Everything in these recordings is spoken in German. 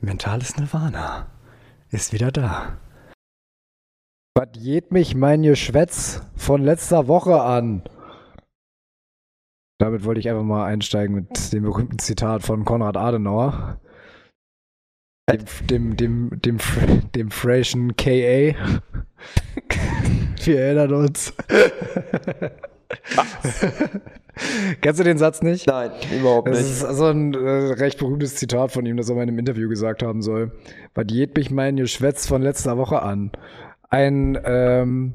Mentales Nirvana ist wieder da. Was geht mich mein Geschwätz von letzter Woche an? Damit wollte ich einfach mal einsteigen mit dem berühmten Zitat von Konrad Adenauer. Dem, dem, dem, dem, dem, Frasian K.A. Wir erinnern uns. Kennst du den Satz nicht? Nein, überhaupt Das nicht. ist also ein äh, recht berühmtes Zitat von ihm, das er mal in einem Interview gesagt haben soll. Was geht mich mein Geschwätz von letzter Woche an? Ein, ähm,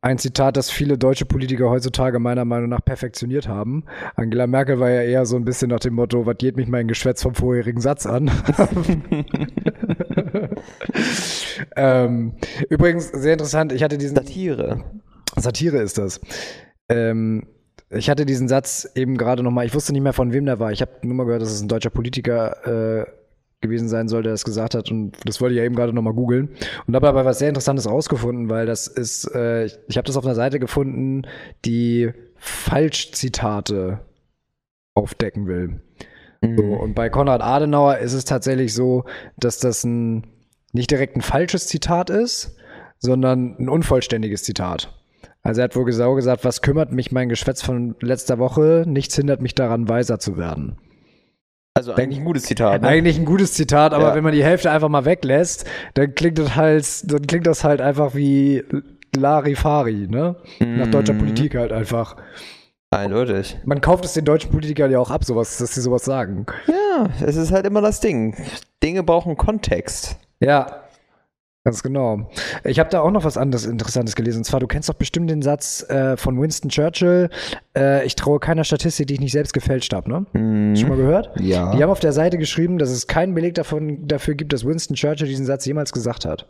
ein Zitat, das viele deutsche Politiker heutzutage meiner Meinung nach perfektioniert haben. Angela Merkel war ja eher so ein bisschen nach dem Motto, was geht mich mein Geschwätz vom vorherigen Satz an? ähm, übrigens, sehr interessant, ich hatte diesen... Satire. Satire ist das. Ähm, ich hatte diesen Satz eben gerade nochmal, ich wusste nicht mehr von wem der war. Ich habe nur mal gehört, dass es ein deutscher Politiker äh, gewesen sein soll, der das gesagt hat. Und das wollte ich ja eben gerade nochmal googeln. Und habe aber was sehr Interessantes rausgefunden, weil das ist, äh, ich, ich habe das auf einer Seite gefunden, die Falschzitate aufdecken will. So, und bei Konrad Adenauer ist es tatsächlich so, dass das ein nicht direkt ein falsches Zitat ist, sondern ein unvollständiges Zitat. Also er hat wohl genau gesagt, was kümmert mich mein Geschwätz von letzter Woche? Nichts hindert mich daran, weiser zu werden. Also eigentlich ein gutes Zitat. Ne? Eigentlich ein gutes Zitat, aber Ja. wenn man die Hälfte einfach mal weglässt, dann klingt das halt, dann klingt das halt einfach wie Larifari, ne? Nach deutscher Mhm. Politik halt einfach. Eindeutig. Man kauft es den deutschen Politikern ja auch ab, sowas, dass sie sowas sagen. Ja, es ist halt immer das Ding. Dinge brauchen Kontext. Ja, ganz genau. Ich habe da auch noch was anderes Interessantes gelesen. Und zwar, du kennst doch bestimmt den Satz äh, von Winston Churchill, äh, ich traue keiner Statistik, die ich nicht selbst gefälscht habe, ne? Schon mal gehört? Ja. Die haben auf der Seite geschrieben, dass es keinen Beleg davon, dafür gibt, dass Winston Churchill diesen Satz jemals gesagt hat.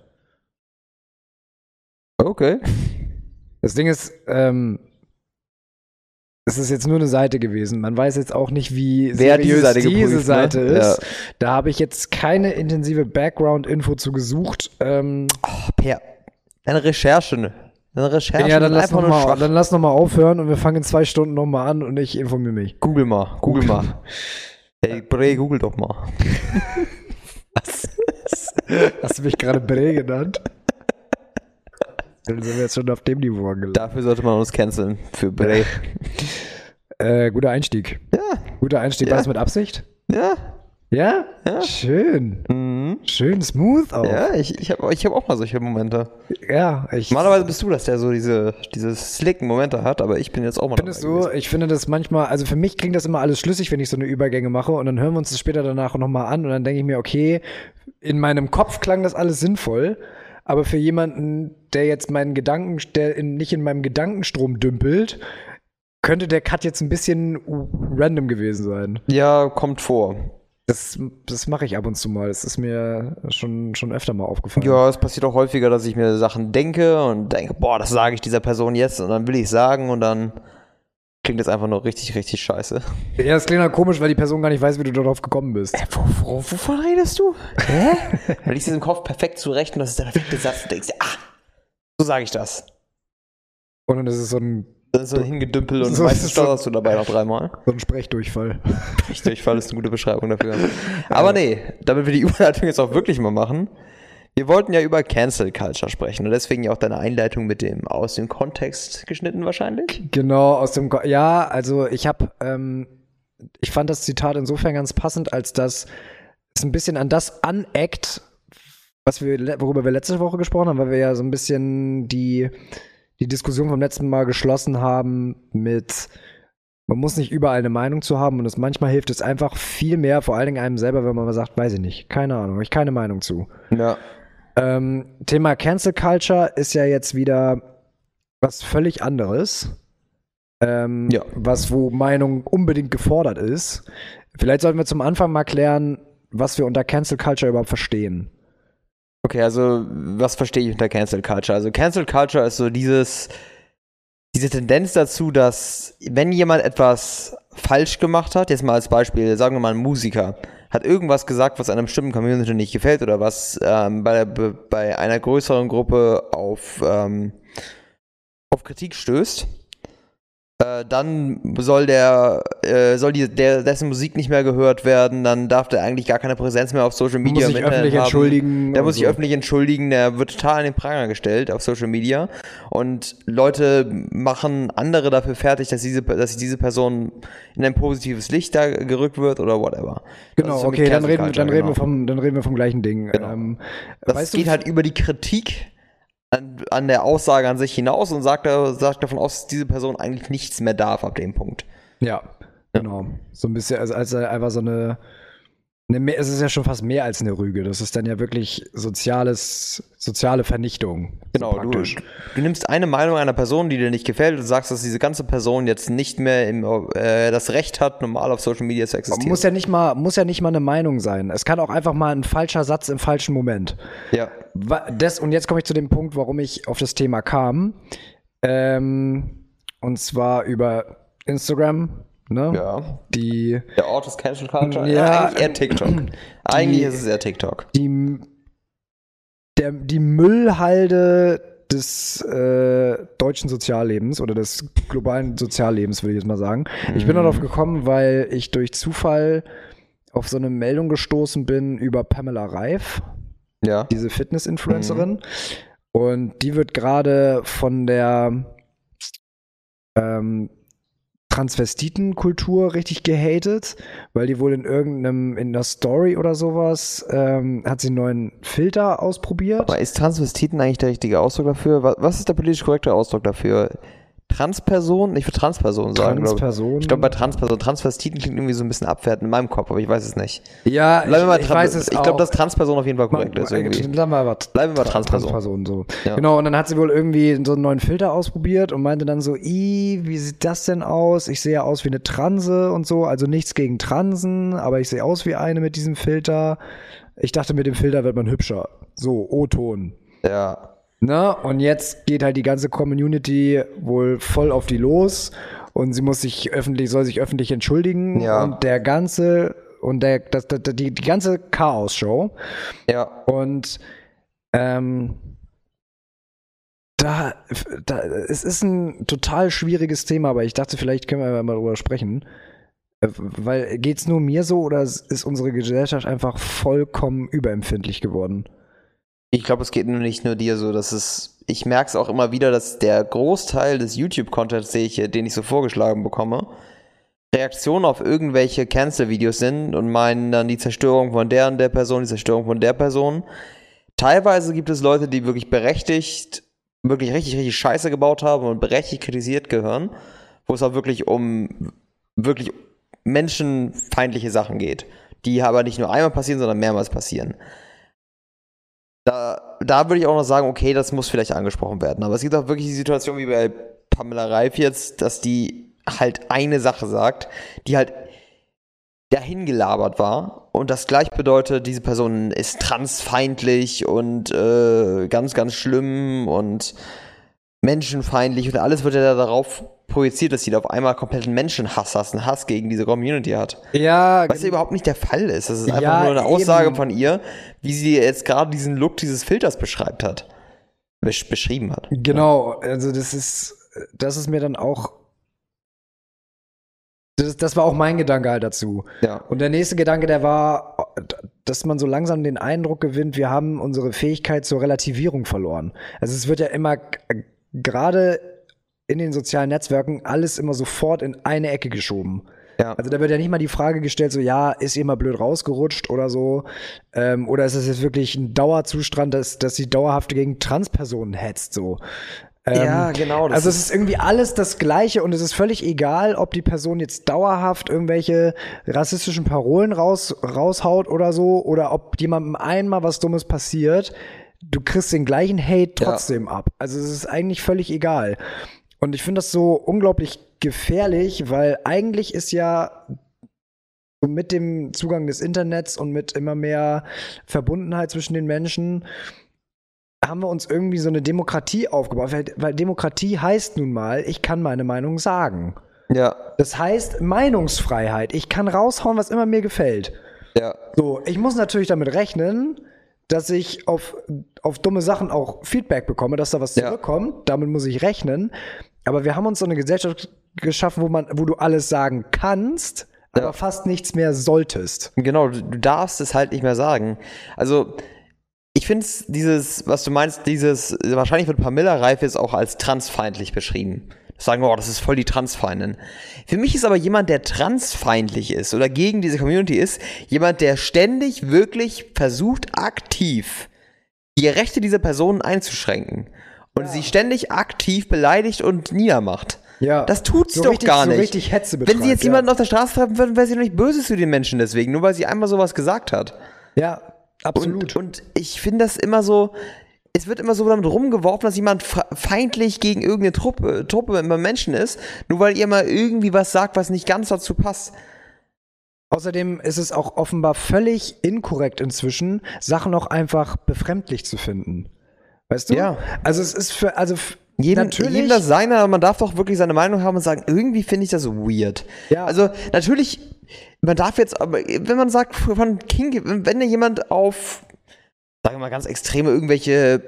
Okay. Das Ding ist, ähm, es ist jetzt nur eine Seite gewesen. Man weiß jetzt auch nicht, wie Wer seriös Seite diese geprüft, ne? Seite ist. Ja. Da habe ich jetzt keine intensive Background-Info zu gesucht. Ähm, Oh, Per. Eine Recherche. ne? Eine Recherche. ja, dann lass, noch mal, schwach. dann lass noch mal aufhören und wir fangen in zwei Stunden noch mal an und ich informiere mich. Google mal. Google mal. Hey, Bre, google doch mal. Hast du mich gerade Bre genannt? Dann sind wir jetzt schon auf dem Niveau angelangt. Dafür sollte man uns canceln. Für Bre. Äh, guter Einstieg. Ja. Guter Einstieg. War Ja. das mit Absicht? Ja. Ja? Ja. Schön. Mhm. Schön smooth auch. Ja, ich, ich habe ich hab auch mal solche Momente. Ja, ich Normalerweise bist du das, der so diese, diese slicken Momente hat, aber ich bin jetzt auch mal Findest du, gewesen. ich finde das manchmal, also für mich klingt das immer alles schlüssig, wenn ich so eine Übergänge mache und dann hören wir uns das später danach nochmal an und dann denke ich mir, okay, in meinem Kopf klang das alles sinnvoll, aber für jemanden, der jetzt meinen Gedanken, der in, nicht in meinem Gedankenstrom dümpelt, könnte der Cut jetzt ein bisschen random gewesen sein. Ja, kommt vor. Das, das mache ich ab und zu mal. Das ist mir schon, schon öfter mal aufgefallen. Ja, es passiert auch häufiger, dass ich mir Sachen denke und denke, boah, das sage ich dieser Person jetzt und dann will ich sagen und dann klingt das einfach nur richtig, richtig scheiße. Ja, das klingt halt komisch, weil die Person gar nicht weiß, wie du darauf gekommen bist. Wo, wo, wovon redest du? Hä? Weil ich es im Kopf perfekt zurecht und das ist der perfekte Satz und denkst, ah, so sage ich das. Und dann ist es so ein, Das ist so ein Hingedümpel und So meistens ist es so. stotterst du dabei noch dreimal. so ein Sprechdurchfall. Ich Durchfall ist eine gute Beschreibung dafür. Aber nee, damit wir die Überleitung jetzt auch wirklich mal machen. Wir wollten ja über Cancel Culture sprechen und deswegen ja auch deine Einleitung mit dem aus dem Kontext geschnitten wahrscheinlich. Genau, aus dem, Ko ja, also ich habe, ähm, ich fand das Zitat insofern ganz passend, als dass es ein bisschen an das aneckt, was wir, worüber wir letzte Woche gesprochen haben, weil wir ja so ein bisschen die, die Diskussion vom letzten Mal geschlossen haben mit, man muss nicht überall eine Meinung zu haben und es manchmal hilft es einfach viel mehr, vor allen Dingen einem selber, wenn man mal sagt, weiß ich nicht, keine Ahnung, ich keine Meinung zu. Ja. Ähm, Thema Cancel Culture ist ja jetzt wieder was völlig anderes. Ähm, Ja. Was, wo Meinung unbedingt gefordert ist. Vielleicht sollten wir zum Anfang mal klären, was wir unter Cancel Culture überhaupt verstehen. Okay, also was verstehe ich unter Cancel Culture? Also Cancel Culture ist so dieses, diese Tendenz dazu, dass wenn jemand etwas falsch gemacht hat, jetzt mal als Beispiel, sagen wir mal ein Musiker, hat irgendwas gesagt, was einer bestimmten Community nicht gefällt oder was ähm, bei, der, bei einer größeren Gruppe auf, ähm, auf Kritik stößt, äh, dann soll der, äh, soll die, der, dessen Musik nicht mehr gehört werden, dann darf der eigentlich gar keine Präsenz mehr auf Social Media muss sich öffentlich haben. entschuldigen. Der muss sich so. öffentlich entschuldigen, der wird total an den Pranger gestellt auf Social Media und Leute machen andere dafür fertig, dass diese, dass diese Person in ein positives Licht da gerückt wird oder whatever. Genau, okay, dann reden, Culture, dann, reden wir genau. vom, dann reden wir vom gleichen Ding. Genau. Ähm, Das geht du, halt über die Kritik an, an der Aussage an sich hinaus und sagt, sagt davon aus, dass diese Person eigentlich nichts mehr darf ab dem Punkt. Ja, genau. So ein bisschen, also als einfach so eine, eine es ist ja schon fast mehr als eine Rüge. Das ist dann ja wirklich soziales, soziale Vernichtung. Genau, so du, du nimmst eine Meinung einer Person, die dir nicht gefällt und sagst, dass diese ganze Person jetzt nicht mehr im, äh, das Recht hat, normal auf Social Media zu existieren. Muss ja nicht mal, muss ja nicht mal eine Meinung sein. Es kann auch einfach mal ein falscher Satz im falschen Moment. ja. Das, und jetzt komme ich zu dem Punkt, warum ich auf das Thema kam. Ähm, und zwar über Instagram. Ne? ja. Die, Der Ort des Cancel Culture? Ja, eigentlich eher TikTok. eigentlich ist es eher TikTok. die, der, die Müllhalde des äh, deutschen Soziallebens oder des globalen Soziallebens, würde ich jetzt mal sagen. Ich bin darauf gekommen, weil ich durch Zufall auf so eine Meldung gestoßen bin über Pamela Reif, Ja. diese Fitness-Influencerin. Und die wird gerade von der ähm, Transvestitenkultur richtig gehatet, weil die wohl in irgendeinem, in der Story oder sowas, ähm, hat sie einen neuen Filter ausprobiert. Aber ist Transvestiten eigentlich der richtige Ausdruck dafür? Was, was ist der politisch korrekte Ausdruck dafür? Transperson? Ich würde Transperson sagen. glaub ich. Transperson. Ich glaube bei Transperson, Transvestiten klingt irgendwie so ein bisschen abwertend in meinem Kopf, aber ich weiß es nicht. ja, Bleiben wir mal ich, ich weiß es Ich glaube, dass Transperson auf jeden Fall korrekt ist irgendwie. Wir aber Bleiben wir Tra- Transperson. Transperson so. Ja. Genau, und dann hat sie wohl irgendwie so einen neuen Filter ausprobiert und meinte dann so, i, wie sieht das denn aus? Ich sehe ja aus wie eine Transe und so, also nichts gegen Transen, aber ich sehe aus wie eine mit diesem Filter. Ich dachte, mit dem Filter wird man hübscher. So, O-Ton. Ja. Ne? Und jetzt geht halt die ganze Community wohl voll auf die los und sie muss sich öffentlich, soll sich öffentlich entschuldigen Ja. und der ganze und der, das, das, die, die ganze Chaos-Show Ja. und ähm, da, da, es ist ein total schwieriges Thema, aber ich dachte, vielleicht können wir mal drüber sprechen. Äh, Weil geht's nur mir so oder ist unsere Gesellschaft einfach vollkommen überempfindlich geworden? Ich glaube, es geht nur nicht nur dir so, dass es. Ich merke es auch immer wieder, dass der Großteil des YouTube-Contents, den ich, den ich so vorgeschlagen bekomme, Reaktionen auf irgendwelche Cancel-Videos sind und meinen dann die Zerstörung von der und der Person, die Zerstörung von der Person. Teilweise gibt es Leute, die wirklich berechtigt, wirklich richtig, richtig Scheiße gebaut haben und berechtigt kritisiert gehören, wo es auch wirklich um wirklich menschenfeindliche Sachen geht, die aber nicht nur einmal passieren, sondern mehrmals passieren. Da, da würde ich auch noch sagen, okay, das muss vielleicht angesprochen werden. Aber es gibt auch wirklich die Situation wie bei Pamela Reif jetzt, dass die halt eine Sache sagt, die halt dahin gelabert war und das gleich bedeutet, diese Person ist transfeindlich und äh, ganz, ganz schlimm und menschenfeindlich und alles wird ja darauf projiziert, dass sie da auf einmal kompletten Menschenhass hat, einen Hass gegen diese Community hat. Ja, Was ja überhaupt nicht der Fall ist. Das ist einfach Ja, nur eine Aussage eben. von ihr, wie sie jetzt gerade diesen Look dieses Filters beschreibt hat. Besch beschrieben hat. Genau, also das ist, das ist mir dann auch, das, das war auch mein Gedanke halt dazu. Ja. Und der nächste Gedanke, der war, dass man so langsam den Eindruck gewinnt, wir haben unsere Fähigkeit zur Relativierung verloren. Also es wird ja immer gerade in den sozialen Netzwerken alles immer sofort in eine Ecke geschoben. Ja. Also da wird ja nicht mal die Frage gestellt, so ja, ist ihr mal blöd rausgerutscht oder so. Ähm, oder ist es jetzt wirklich ein Dauerzustand, dass, dass sie dauerhaft gegen Transpersonen hetzt, so. Ähm, Ja, genau, das Also es ist- ist irgendwie alles das Gleiche und es ist völlig egal, ob die Person jetzt dauerhaft irgendwelche rassistischen Parolen raus, raushaut oder so oder ob jemandem einmal was Dummes passiert. Du kriegst den gleichen Hate trotzdem ab. Also es ist eigentlich völlig egal. Und ich finde das so unglaublich gefährlich, weil eigentlich ist ja mit dem Zugang des Internets und mit immer mehr Verbundenheit zwischen den Menschen haben wir uns irgendwie so eine Demokratie aufgebaut, weil, weil Demokratie heißt nun mal, ich kann meine Meinung sagen. Ja. Das heißt Meinungsfreiheit. Ich kann raushauen, was immer mir gefällt. Ja. So, ich muss natürlich damit rechnen, dass ich auf, auf dumme Sachen auch Feedback bekomme, dass da was Ja. zurückkommt. Damit muss ich rechnen. aber wir haben uns so eine Gesellschaft geschaffen, wo man, wo du alles sagen kannst, aber Ja. fast nichts mehr solltest. Genau, du darfst es halt nicht mehr sagen. Also, ich finde es, dieses, was du meinst, dieses, wahrscheinlich wird Pamela Reif jetzt auch als transfeindlich beschrieben. Sagen, oh, das ist voll die Transfeindin. Für mich ist aber jemand, der transfeindlich ist oder gegen diese Community ist, jemand, der ständig wirklich versucht, aktiv die Rechte dieser Personen einzuschränken und sie ständig aktiv beleidigt und niedermacht. Ja. Das tut sie So doch richtig- gar so nicht. richtig Hetze Wenn sie jetzt ja. jemanden auf der Straße treffen würden, wäre sie doch nicht böse zu den Menschen deswegen, nur weil sie einmal sowas gesagt hat. Ja, absolut. Und, und ich finde das immer so, es wird immer so damit rumgeworfen, dass jemand fe- feindlich gegen irgendeine Truppe, Truppe immer Menschen ist, nur weil ihr mal irgendwie was sagt, was nicht ganz dazu passt. Außerdem ist es auch offenbar völlig inkorrekt inzwischen, Sachen auch einfach befremdlich zu finden. Weißt du? Ja. Also es ist für, also Jedem, natürlich. jedem das seine, aber man darf doch wirklich seine Meinung haben und sagen, irgendwie finde ich das weird. Ja. Also natürlich, man darf jetzt, aber wenn man sagt, von King, wenn da jemand auf, sagen wir mal ganz extreme, irgendwelche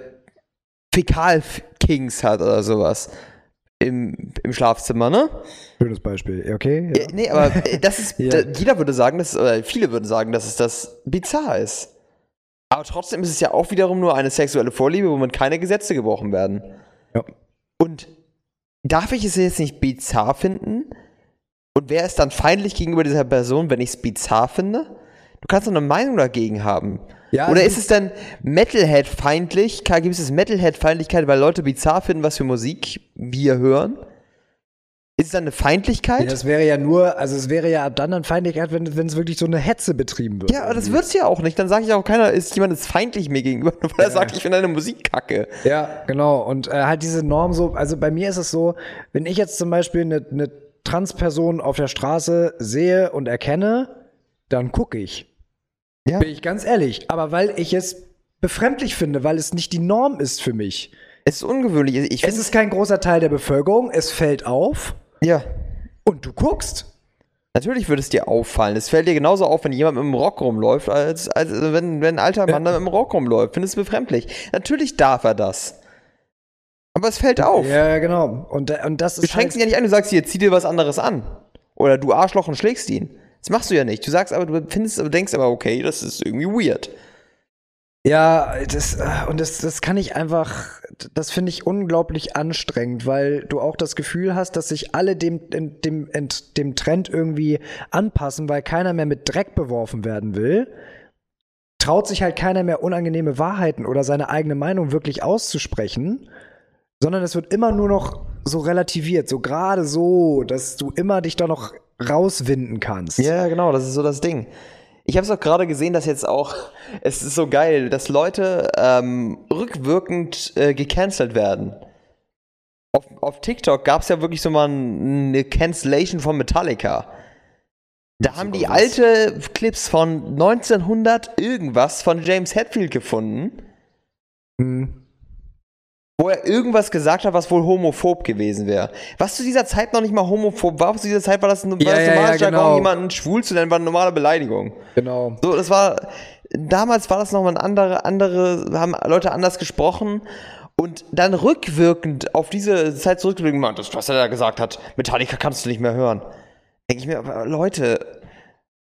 Fäkal-Kings hat oder sowas im, im Schlafzimmer, ne? Schönes Beispiel. Okay. Ja. Ja, nee, aber äh, das ist, Ja. da, jeder würde sagen, dass, oder viele würden sagen, dass es das bizarr ist. Aber trotzdem ist es ja auch wiederum nur eine sexuelle Vorliebe, womit keine Gesetze gebrochen werden. Ja. Und darf ich es jetzt nicht bizarr finden? Und wer ist dann feindlich gegenüber dieser Person, wenn ich es bizarr finde? Du kannst doch eine Meinung dagegen haben. Ja, Oder also- ist es dann Metalhead-feindlich? Gibt es Metalhead-Feindlichkeit, weil Leute bizarr finden, was für Musik wir hören? Ist es dann eine Feindlichkeit? Ja, das wäre ja nur, also es wäre ja ab dann dann Feindlichkeit, wenn, wenn es wirklich so eine Hetze betrieben wird. Ja, aber das wird's ja auch nicht. Dann sage ich auch, keiner ist jemand ist feindlich mir gegenüber, weil er sagt, ich finde deine Musik kacke. Ja, genau. Und äh, halt diese Norm so, also bei mir ist es so, wenn ich jetzt zum Beispiel eine, eine Transperson auf der Straße sehe und erkenne, dann gucke ich. Ja. Bin ich ganz ehrlich. Aber weil ich es befremdlich finde, weil es nicht die Norm ist für mich. Es ist ungewöhnlich. Ich Es ist kein großer Teil der Bevölkerung, es fällt auf ja. und du guckst. Natürlich würde es dir auffallen. Es fällt dir genauso auf, wenn jemand mit einem Rock rumläuft, als, als wenn, wenn ein alter Mann da mit einem Rock rumläuft. Findest du befremdlich. Natürlich darf er das. Aber es fällt auf. Ja, genau. Und, und das Du ist schränkst ihn halt, ja nicht an, du sagst hier, zieh dir was anderes an. Oder du Arschloch und schlägst ihn. Das machst du ja nicht. Du sagst aber, du findest, denkst aber, okay, das ist irgendwie weird. Ja, das, äh, und das, das kann ich einfach, das finde ich unglaublich anstrengend, weil du auch das Gefühl hast, dass sich alle dem, dem, dem Trend irgendwie anpassen, weil keiner mehr mit Dreck beworfen werden will. Traut sich halt keiner mehr unangenehme Wahrheiten oder seine eigene Meinung wirklich auszusprechen, sondern es wird immer nur noch so relativiert, so gerade so, dass du immer dich da noch rauswinden kannst. Ja, genau, das ist so das Ding. Ich habe es auch gerade gesehen, dass jetzt auch, es ist so geil, dass Leute ähm, rückwirkend äh, gecancelt werden. Auf, auf TikTok gab es ja wirklich so mal ein- eine Cancellation von Metallica. Da haben die alte Clips von 1900 irgendwas von James Hetfield gefunden, Hm. Wo er irgendwas gesagt hat, was wohl homophob gewesen wäre. Was zu dieser Zeit noch nicht mal homophob war, zu dieser Zeit war das, war Ja, das ja, ja, normales Jargon, genau. jemanden schwul zu nennen, war eine normale Beleidigung. Genau. So, das war, damals war das noch mal ein andere, andere, haben Leute anders gesprochen und dann rückwirkend auf diese Zeit zurückblicken, man, das, was er da gesagt hat, Metallica kannst du nicht mehr hören. Denke ich mir, aber Leute,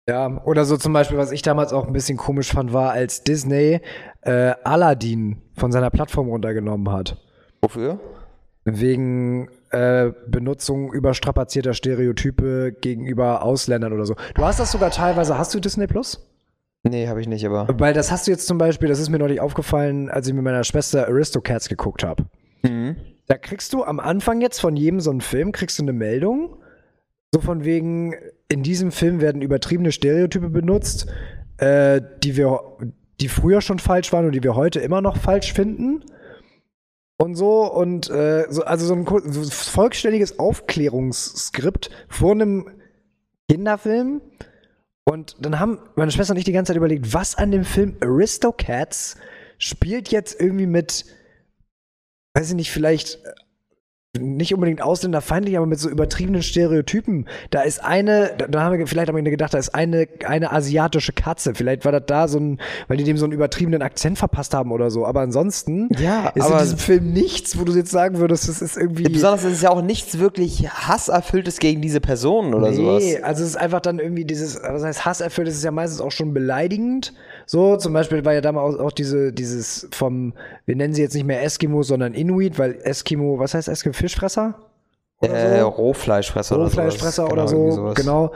Ja, oder so zum Beispiel, was ich damals auch ein bisschen komisch fand, war, als Disney äh, Aladdin von seiner Plattform runtergenommen hat. wofür? Wegen äh, Benutzung überstrapazierter Stereotype gegenüber Ausländern oder so. Du hast das sogar teilweise, hast du Disney Plus? Nee, habe ich nicht, aber. Weil das hast du jetzt zum Beispiel, das ist mir neulich aufgefallen, als ich mit meiner Schwester Aristocats geguckt habe. Mhm. Da kriegst du am Anfang jetzt von jedem so einen Film, kriegst du eine Meldung, so von wegen, in diesem Film werden übertriebene Stereotype benutzt, äh, die wir, die früher schon falsch waren und die wir heute immer noch falsch finden. Und so, und äh, so, also so ein vollständiges Aufklärungsskript vor einem Kinderfilm. Und dann haben meine Schwester und ich die ganze Zeit überlegt, was an dem Film Aristocats spielt jetzt irgendwie mit weiß ich nicht, vielleicht nicht unbedingt ausländerfeindlich, aber mit so übertriebenen Stereotypen. Da ist eine, da, haben wir vielleicht haben wir gedacht, da ist eine, eine asiatische Katze. Vielleicht war das da so ein, weil die dem so einen übertriebenen Akzent verpasst haben oder so. Aber ansonsten Ja, ist aber- in diesem Film nichts, wo du jetzt sagen würdest, das ist irgendwie. Besonders ist es ja auch nichts wirklich hasserfülltes gegen diese Person oder sowas. Nee, also es ist einfach dann irgendwie dieses, was heißt hasserfüllt, das ist ja meistens auch schon beleidigend. So, zum Beispiel war ja damals auch, diese, dieses vom, wir nennen sie jetzt nicht mehr Eskimo, sondern Inuit, weil Eskimo, was heißt Eskimo? Fischfresser? Oder Äh, so? Rohfleischfresser oder sowas. Rohfleischfresser oder Genau, irgendwie so, sowas. genau.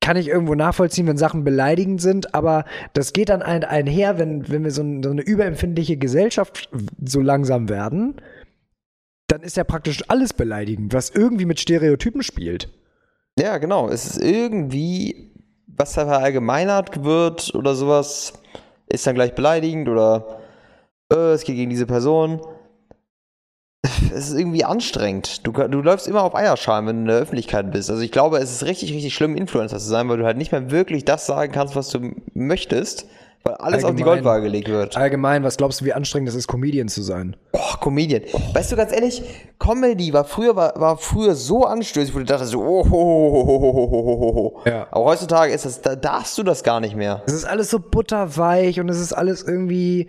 Kann ich irgendwo nachvollziehen, wenn Sachen beleidigend sind, aber das geht dann ein, einher, wenn, wenn wir so, ein, so eine überempfindliche Gesellschaft so langsam werden, dann ist ja praktisch alles beleidigend, was irgendwie mit Stereotypen spielt. Ja, genau. Es ist irgendwie, was verallgemeinert wird oder sowas, ist dann gleich beleidigend oder äh, es geht gegen diese Person. Es ist irgendwie anstrengend. Du, du läufst immer auf Eierschalen, wenn du in der Öffentlichkeit bist. Also ich glaube, es ist richtig, richtig schlimm, Influencer zu sein, weil du halt nicht mehr wirklich das sagen kannst, was du möchtest, weil alles allgemein, auf die Goldwaage gelegt wird. Allgemein, was glaubst du, wie anstrengend das ist, Comedian zu sein? Boah, Comedian. Oh. Weißt du, ganz ehrlich, Comedy war früher, war, war früher so anstößig, wo du dachtest so, oh, oh, oh, oh, oh, Ja. Aber heutzutage ist das, da darfst du das gar nicht mehr. Es ist alles so butterweich und es ist alles irgendwie.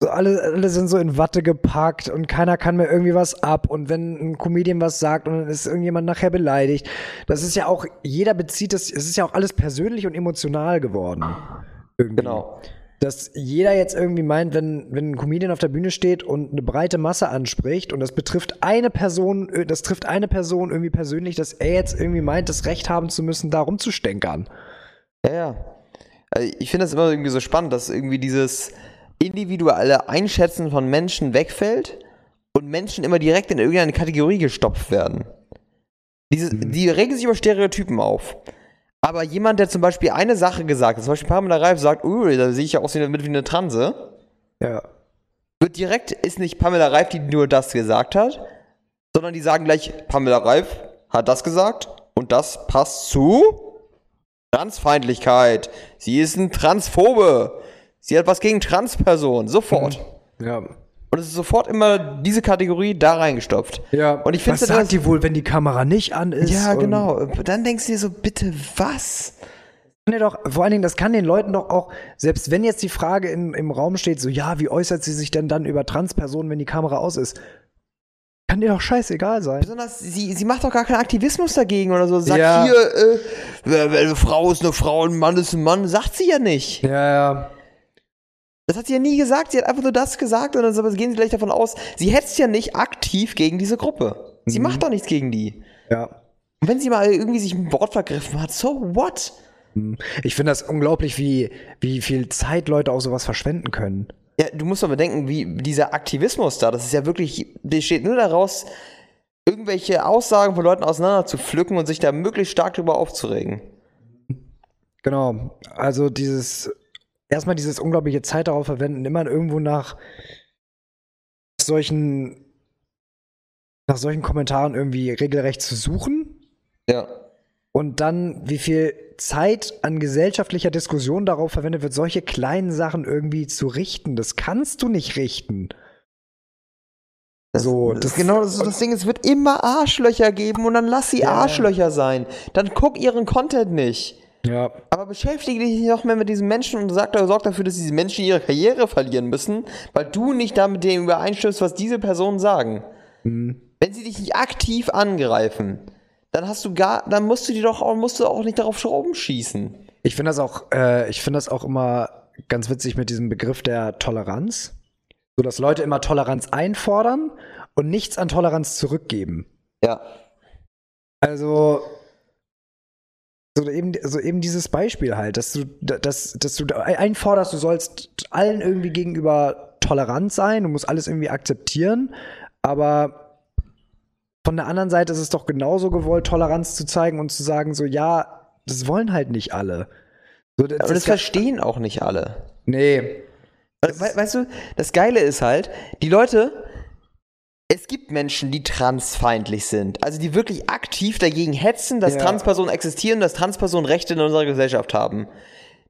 So alle, alle sind so in Watte gepackt und keiner kann mir irgendwie was ab. Und wenn ein Comedian was sagt und dann ist irgendjemand nachher beleidigt, das ist ja auch, jeder bezieht das, es ist ja auch alles persönlich und emotional geworden. Irgendwie. Genau. Dass jeder jetzt irgendwie meint, wenn, wenn ein Comedian auf der Bühne steht und eine breite Masse anspricht und das betrifft eine Person, äh, das trifft eine Person irgendwie persönlich, dass er jetzt irgendwie meint, das Recht haben zu müssen, da rumzustänkern. Ja, ja. Also ich finde das immer irgendwie so spannend, dass irgendwie dieses individuelle Einschätzen von Menschen wegfällt und Menschen immer direkt in irgendeine Kategorie gestopft werden. Dieses, Die regen sich über Stereotypen auf. Aber jemand, der zum Beispiel eine Sache gesagt hat, zum Beispiel Pamela Reif sagt, uh, da sehe ich ja aus wie mit wie eine Transe, Ja. wird direkt, ist nicht Pamela Reif, die nur das gesagt hat, sondern die sagen gleich, Pamela Reif hat das gesagt und das passt zu Transfeindlichkeit. Sie ist ein Transphobe. Sie hat was gegen Transpersonen. Sofort. Ja. Und es ist sofort immer diese Kategorie da reingestopft. Ja, Und ich finde was sagt die wohl, wenn die Kamera nicht an ist? Ja, genau. Dann denkst du dir so, bitte was? Kann dir doch, vor allen Dingen, das kann den Leuten doch auch, selbst wenn jetzt die Frage in, im Raum steht, so, ja, wie äußert sie sich denn dann über Transpersonen, wenn die Kamera aus ist? Kann dir doch scheißegal sein. Besonders, sie, sie macht doch gar keinen Aktivismus dagegen oder so. Sagt Ja. hier, äh, eine Frau ist eine Frau, ein Mann ist ein Mann. Sagt sie ja nicht. Ja, ja. Das hat sie ja nie gesagt. Sie hat einfach nur das gesagt und dann aber gehen sie gleich davon aus, sie hetzt ja nicht aktiv gegen diese Gruppe. Sie Mhm. macht doch nichts gegen die. Ja. Und wenn sie mal irgendwie sich ein Wort vergriffen hat, so what? Ich finde das unglaublich, wie, wie viel Zeit Leute auf sowas verschwenden können. Ja, du musst doch bedenken, wie dieser Aktivismus da, das ist ja wirklich, besteht nur daraus, irgendwelche Aussagen von Leuten auseinander zu pflücken und sich da möglichst stark drüber aufzuregen. Genau. Also dieses, erstmal dieses unglaubliche Zeit darauf verwenden, immer irgendwo nach solchen, nach solchen Kommentaren irgendwie regelrecht zu suchen. Ja. Und dann, wie viel Zeit an gesellschaftlicher Diskussion darauf verwendet wird, solche kleinen Sachen irgendwie zu richten. Das kannst du nicht richten. Das, So, das, das- ist genau das, das Ding, es wird immer Arschlöcher geben und dann lass sie Ja. Arschlöcher sein. Dann guck ihren Content nicht. Ja. Aber beschäftige dich noch mehr mit diesen Menschen und sag, sorg dafür, dass diese Menschen ihre Karriere verlieren müssen, weil du nicht damit dem übereinstimmst, was diese Personen sagen. Wenn sie dich nicht aktiv angreifen, dann hast du gar, dann musst du die doch auch, musst du auch nicht darauf Schrauben schießen. Ich finde das auch, äh, ich finde das auch immer ganz witzig mit diesem Begriff der Toleranz. So dass Leute immer Toleranz einfordern und nichts an Toleranz zurückgeben. Ja. Also, so eben, so eben dieses Beispiel halt, dass du, dass, dass du einforderst, du sollst allen irgendwie gegenüber tolerant sein, du musst alles irgendwie akzeptieren, aber von der anderen Seite ist es doch genauso gewollt, Toleranz zu zeigen und zu sagen, so, ja, das wollen halt nicht alle. So, das, Aber das verstehen auch nicht alle. nee. We weißt du, das Geile ist halt, die Leute, es gibt Menschen, die transfeindlich sind. Also die wirklich aktiv dagegen hetzen, dass Ja. Transpersonen existieren, dass Transpersonen Rechte in unserer Gesellschaft haben.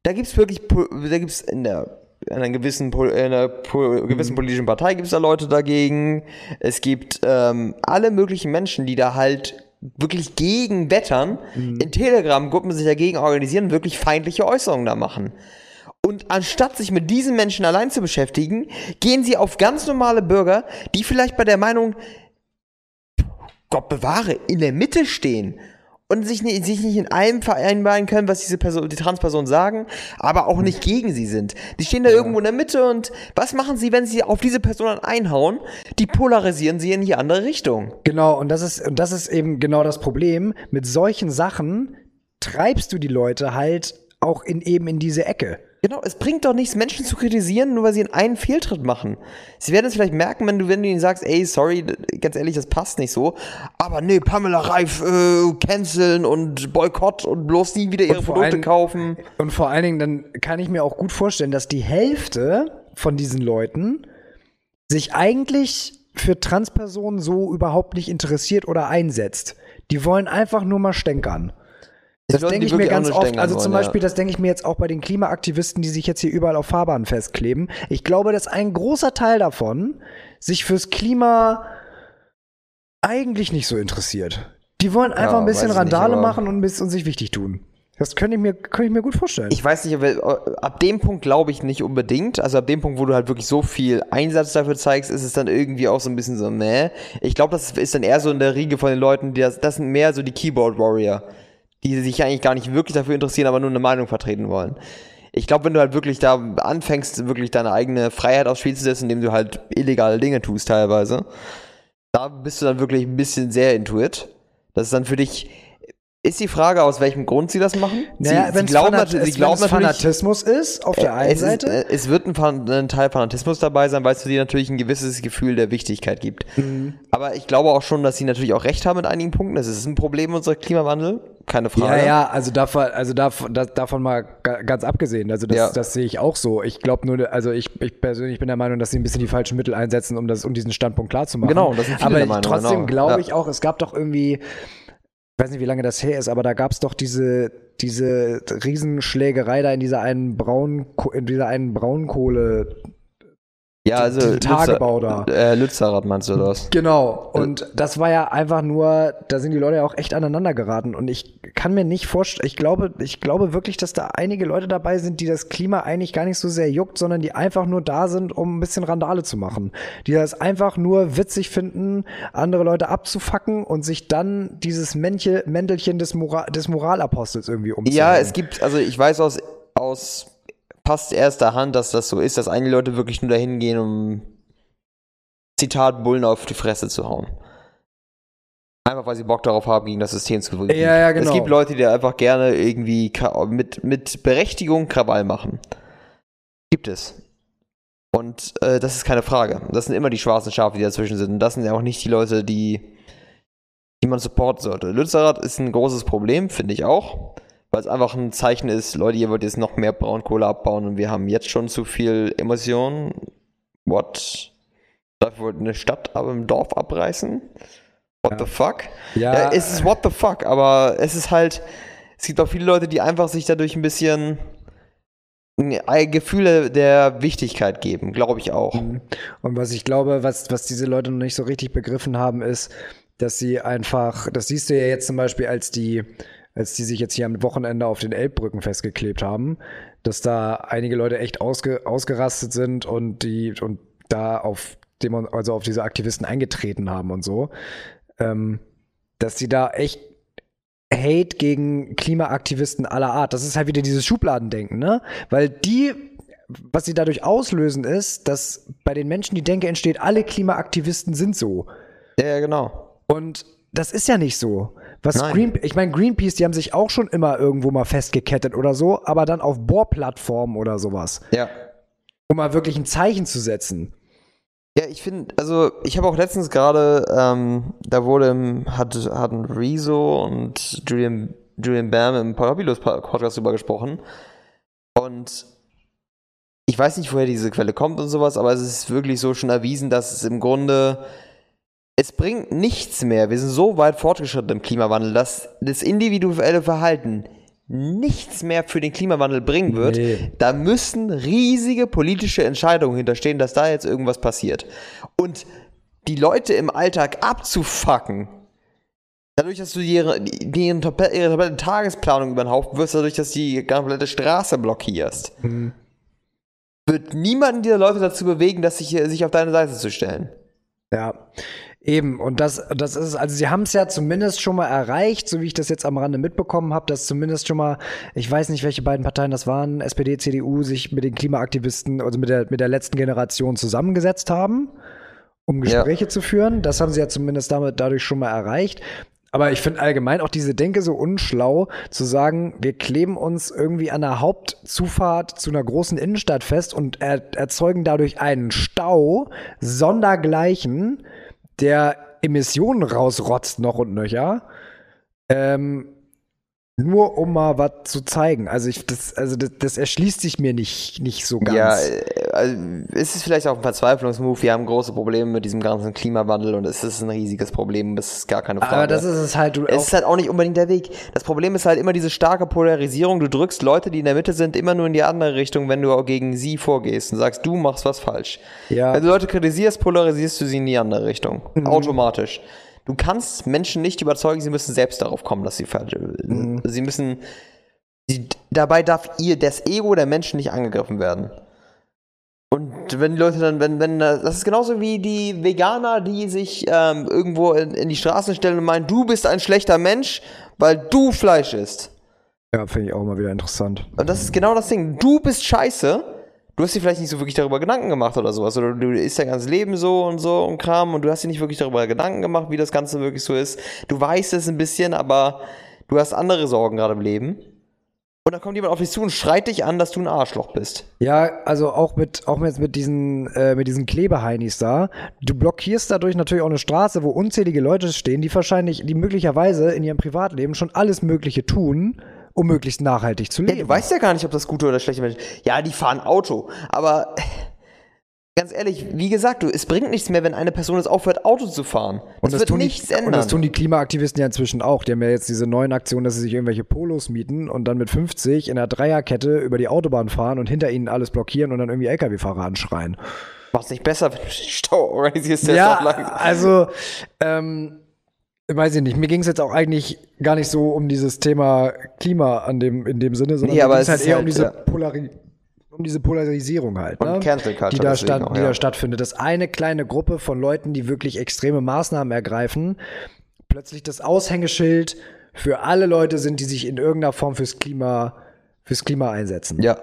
Da gibt es wirklich, da gibt es in der in einer gewissen, in einer gewissen politischen Partei gibt es da Leute dagegen. Es gibt ähm, alle möglichen Menschen, die da halt wirklich gegen wettern, mhm. in Telegram-Gruppen sich dagegen organisieren, wirklich feindliche Äußerungen da machen. Und anstatt sich mit diesen Menschen allein zu beschäftigen, gehen sie auf ganz normale Bürger, die vielleicht bei der Meinung, Gott bewahre, in der Mitte stehen und sich nicht, sich nicht in allem vereinbaren können, was diese Person, die Transpersonen sagen, aber auch nicht gegen sie sind. Die stehen da ja. irgendwo in der Mitte und was machen sie, wenn sie auf diese Personen einhauen? Die polarisieren sie in die andere Richtung. Genau, und das ist, und das ist eben genau das Problem. Mit solchen Sachen treibst du die Leute halt auch in eben in diese Ecke. Genau, es bringt doch nichts, Menschen zu kritisieren, nur weil sie einen Fehltritt machen. Sie werden es vielleicht merken, wenn du, wenn du ihnen sagst, ey, sorry, ganz ehrlich, das passt nicht so. Aber nee, Pamela Reif äh, canceln und Boykott und bloß nie wieder ihre Produkte allen, kaufen. Und vor allen Dingen, dann kann ich mir auch gut vorstellen, dass die Hälfte von diesen Leuten sich eigentlich für Transpersonen so überhaupt nicht interessiert oder einsetzt. Die wollen einfach nur mal stänkern. Das denke ich mir ganz oft. Also zum Beispiel, ja. das denke ich mir jetzt auch bei den Klimaaktivisten, die sich jetzt hier überall auf Fahrbahnen festkleben. Ich glaube, dass ein großer Teil davon sich fürs Klima eigentlich nicht so interessiert. Die wollen einfach ja, ein bisschen Randale nicht, machen und, und sich wichtig tun. Das könnte ich mir, könnte ich mir gut vorstellen. Ich weiß nicht, ab dem Punkt glaube ich nicht unbedingt. Also ab dem Punkt, wo du halt wirklich so viel Einsatz dafür zeigst, ist es dann irgendwie auch so ein bisschen so, meh. Ich glaube, das ist dann eher so in der Riege von den Leuten, die das, das sind mehr so die Keyboard Warrior die sich eigentlich gar nicht wirklich dafür interessieren, aber nur eine Meinung vertreten wollen. Ich glaube, wenn du halt wirklich da anfängst, wirklich deine eigene Freiheit aufs Spiel zu setzen, indem du halt illegale Dinge tust teilweise, da bist du dann wirklich ein bisschen sehr intuit. Das ist dann für dich ist die Frage, aus welchem Grund sie das machen? Naja, sie, sie glauben, Fanat sie glauben Fanatismus ist, auf der einen es Seite. Ist, es wird ein, ein, Teil Fanatismus dabei sein, weil es für sie natürlich ein gewisses Gefühl der Wichtigkeit gibt. Mhm. Aber ich glaube auch schon, dass sie natürlich auch recht haben mit einigen Punkten. Es ist ein Problem unserer Klimawandel, keine Frage. Ja, ja, also davon, also davon, davon mal ganz abgesehen. Also das, ja. das sehe ich auch so. Ich glaube nur, also ich, ich persönlich bin der Meinung, dass sie ein bisschen die falschen Mittel einsetzen, um das, um diesen Standpunkt klar zu machen. Genau, das sind viele Aber der Meinung, trotzdem genau. glaube ich auch, es gab doch irgendwie weiß nicht, wie lange das her ist, aber da gab es doch diese, diese Riesenschlägerei da in dieser einen Braun, in dieser einen Braunkohle ja, also Tagebau da. Äh, Lützerath meinst du das? Genau. Und das war ja einfach nur, da sind die Leute ja auch echt aneinander geraten. Und ich kann mir nicht vorstellen, ich glaube, ich glaube wirklich, dass da einige Leute dabei sind, die das Klima eigentlich gar nicht so sehr juckt, sondern die einfach nur da sind, um ein bisschen Randale zu machen. Die das einfach nur witzig finden, andere Leute abzufacken und sich dann dieses Männchen, Mäntelchen des, Moral, des Moralapostels irgendwie umzuhängen. Ja, es gibt, also ich weiß aus, aus passt erster Hand, dass das so ist, dass einige Leute wirklich nur dahin gehen, um Zitat Bullen auf die Fresse zu hauen. Einfach weil sie Bock darauf haben, gegen das System zu wirken. Ja, ja, genau. Es gibt Leute, die einfach gerne irgendwie mit, mit Berechtigung Krawall machen. Gibt es. Und äh, das ist keine Frage. Das sind immer die schwarzen Schafe, die dazwischen sind. Und das sind ja auch nicht die Leute, die, die man supporten sollte. Lützerath ist ein großes Problem, finde ich auch weil es einfach ein Zeichen ist, Leute, ihr wollt jetzt noch mehr Braunkohle abbauen und wir haben jetzt schon zu viel Emotionen. What? Dafür wollt eine Stadt aber im Dorf abreißen? What ja. the fuck? Ja. ja. Es ist what the fuck, aber es ist halt, es gibt auch viele Leute, die einfach sich dadurch ein bisschen Gefühle der Wichtigkeit geben, glaube ich auch. Mhm. Und was ich glaube, was, was diese Leute noch nicht so richtig begriffen haben, ist, dass sie einfach, das siehst du ja jetzt zum Beispiel, als die als die sich jetzt hier am Wochenende auf den Elbbrücken festgeklebt haben, dass da einige Leute echt ausge, ausgerastet sind und die und da auf dem, also auf diese Aktivisten eingetreten haben und so, ähm, dass die da echt Hate gegen Klimaaktivisten aller Art. Das ist halt wieder dieses Schubladendenken, ne? Weil die, was sie dadurch auslösen, ist, dass bei den Menschen die Denke entsteht, alle Klimaaktivisten sind so. Ja, genau. Und das ist ja nicht so. Was Green, ich meine, Greenpeace, die haben sich auch schon immer irgendwo mal festgekettet oder so, aber dann auf Bohrplattformen oder sowas. Ja. Um mal wirklich ein Zeichen zu setzen. Ja, ich finde, also ich habe auch letztens gerade, ähm, da wurde im, hat, hatten Rezo und Julian, Julian Bam im Parabilus Podcast drüber gesprochen. Und ich weiß nicht, woher diese Quelle kommt und sowas, aber es ist wirklich so schon erwiesen, dass es im Grunde es bringt nichts mehr. Wir sind so weit fortgeschritten im Klimawandel, dass das individuelle Verhalten nichts mehr für den Klimawandel bringen wird, Nee. da müssen riesige politische Entscheidungen hinterstehen, dass da jetzt irgendwas passiert. Und die Leute im Alltag abzufacken, dadurch, dass du ihre, ihre, ihre Tagesplanung über den Haufen wirst, dadurch, dass du die komplette Straße blockierst, wird niemanden dieser Leute dazu bewegen, dass sich, sich auf deine Seite zu stellen. Ja, eben. Und das, das ist, also sie haben es ja zumindest schon mal erreicht, so wie ich das jetzt am Rande mitbekommen habe, dass zumindest schon mal, ich weiß nicht, welche beiden Parteien das waren, SPD, CDU, sich mit den Klimaaktivisten, also mit der, mit der letzten Generation zusammengesetzt haben, um Gespräche zu führen. Das haben sie ja zumindest damit dadurch schon mal erreicht. Aber ich finde allgemein auch diese Denke so unschlau, zu sagen, wir kleben uns irgendwie an der Hauptzufahrt zu einer großen Innenstadt fest und er erzeugen dadurch einen Stau sondergleichen, der Emissionen rausrotzt noch und nöcher. Ähm, nur um mal was zu zeigen. Also ich, das, also das, das erschließt sich mir nicht, nicht so ganz. Ja, also es ist vielleicht auch ein Verzweiflungsmove. Wir haben große Probleme mit diesem ganzen Klimawandel und es ist ein riesiges Problem. Das ist gar keine Frage. Aber das ist es halt. Es auch, ist halt auch nicht unbedingt der Weg. Das Problem ist halt immer diese starke Polarisierung. Du drückst Leute, die in der Mitte sind, immer nur in die andere Richtung, wenn du auch gegen sie vorgehst und sagst, du machst was falsch. Ja. Wenn du Leute kritisierst, polarisierst du sie in die andere Richtung. Mhm. Automatisch. Du kannst Menschen nicht überzeugen, sie müssen selbst darauf kommen, dass sie falsch Mhm. Sie müssen. Sie, dabei darf ihr das Ego der Menschen nicht angegriffen werden. Und wenn die Leute dann, wenn, wenn, das ist genauso wie die Veganer, die sich ähm, irgendwo in, in die Straßen stellen und meinen, du bist ein schlechter Mensch, weil du Fleisch isst. ja, finde ich auch mal wieder interessant. Und das ist genau das Ding. Du bist scheiße. Du hast dir vielleicht nicht so wirklich darüber Gedanken gemacht oder sowas. Oder du isst dein ganzes Leben so und so und Kram und du hast dir nicht wirklich darüber Gedanken gemacht, wie das Ganze wirklich so ist. Du weißt es ein bisschen, aber du hast andere Sorgen gerade im Leben. Und dann kommt jemand auf dich zu und schreit dich an, dass du ein Arschloch bist. Ja, also auch mit auch jetzt mit diesen äh, mit diesen Klebeheinis da. Du blockierst dadurch natürlich auch eine Straße, wo unzählige Leute stehen, die wahrscheinlich, die möglicherweise in ihrem Privatleben schon alles Mögliche tun, um möglichst nachhaltig zu Ja, leben. du weißt ja gar nicht, ob das gute oder schlechte Menschen Ja, die fahren Auto. Aber ganz ehrlich, wie gesagt, du, es bringt nichts mehr, wenn eine Person es aufhört, Auto zu fahren. Das, wird tun nichts die, ändern. Und das tun die Klimaaktivisten ja inzwischen auch. Die haben ja jetzt diese neuen Aktionen, dass sie sich irgendwelche Polos mieten und dann mit 50 in einer Dreierkette über die Autobahn fahren und hinter ihnen alles blockieren und dann irgendwie LKW-Fahrer anschreien. Macht's nicht besser, wenn du den Stau organisierst. Ja, also, ähm, weiß ich nicht. Mir ging es jetzt auch eigentlich gar nicht so um dieses Thema Klima an dem, in dem Sinne, sondern Nee, aber mir ging's es halt eher halt, um diese ja. Polari um diese Polarisierung halt, Und ne? Die, da, statt, auch, die ja. da stattfindet. Dass eine kleine Gruppe von Leuten, die wirklich extreme Maßnahmen ergreifen, plötzlich das Aushängeschild für alle Leute sind, die sich in irgendeiner Form fürs Klima, fürs Klima einsetzen. Ja,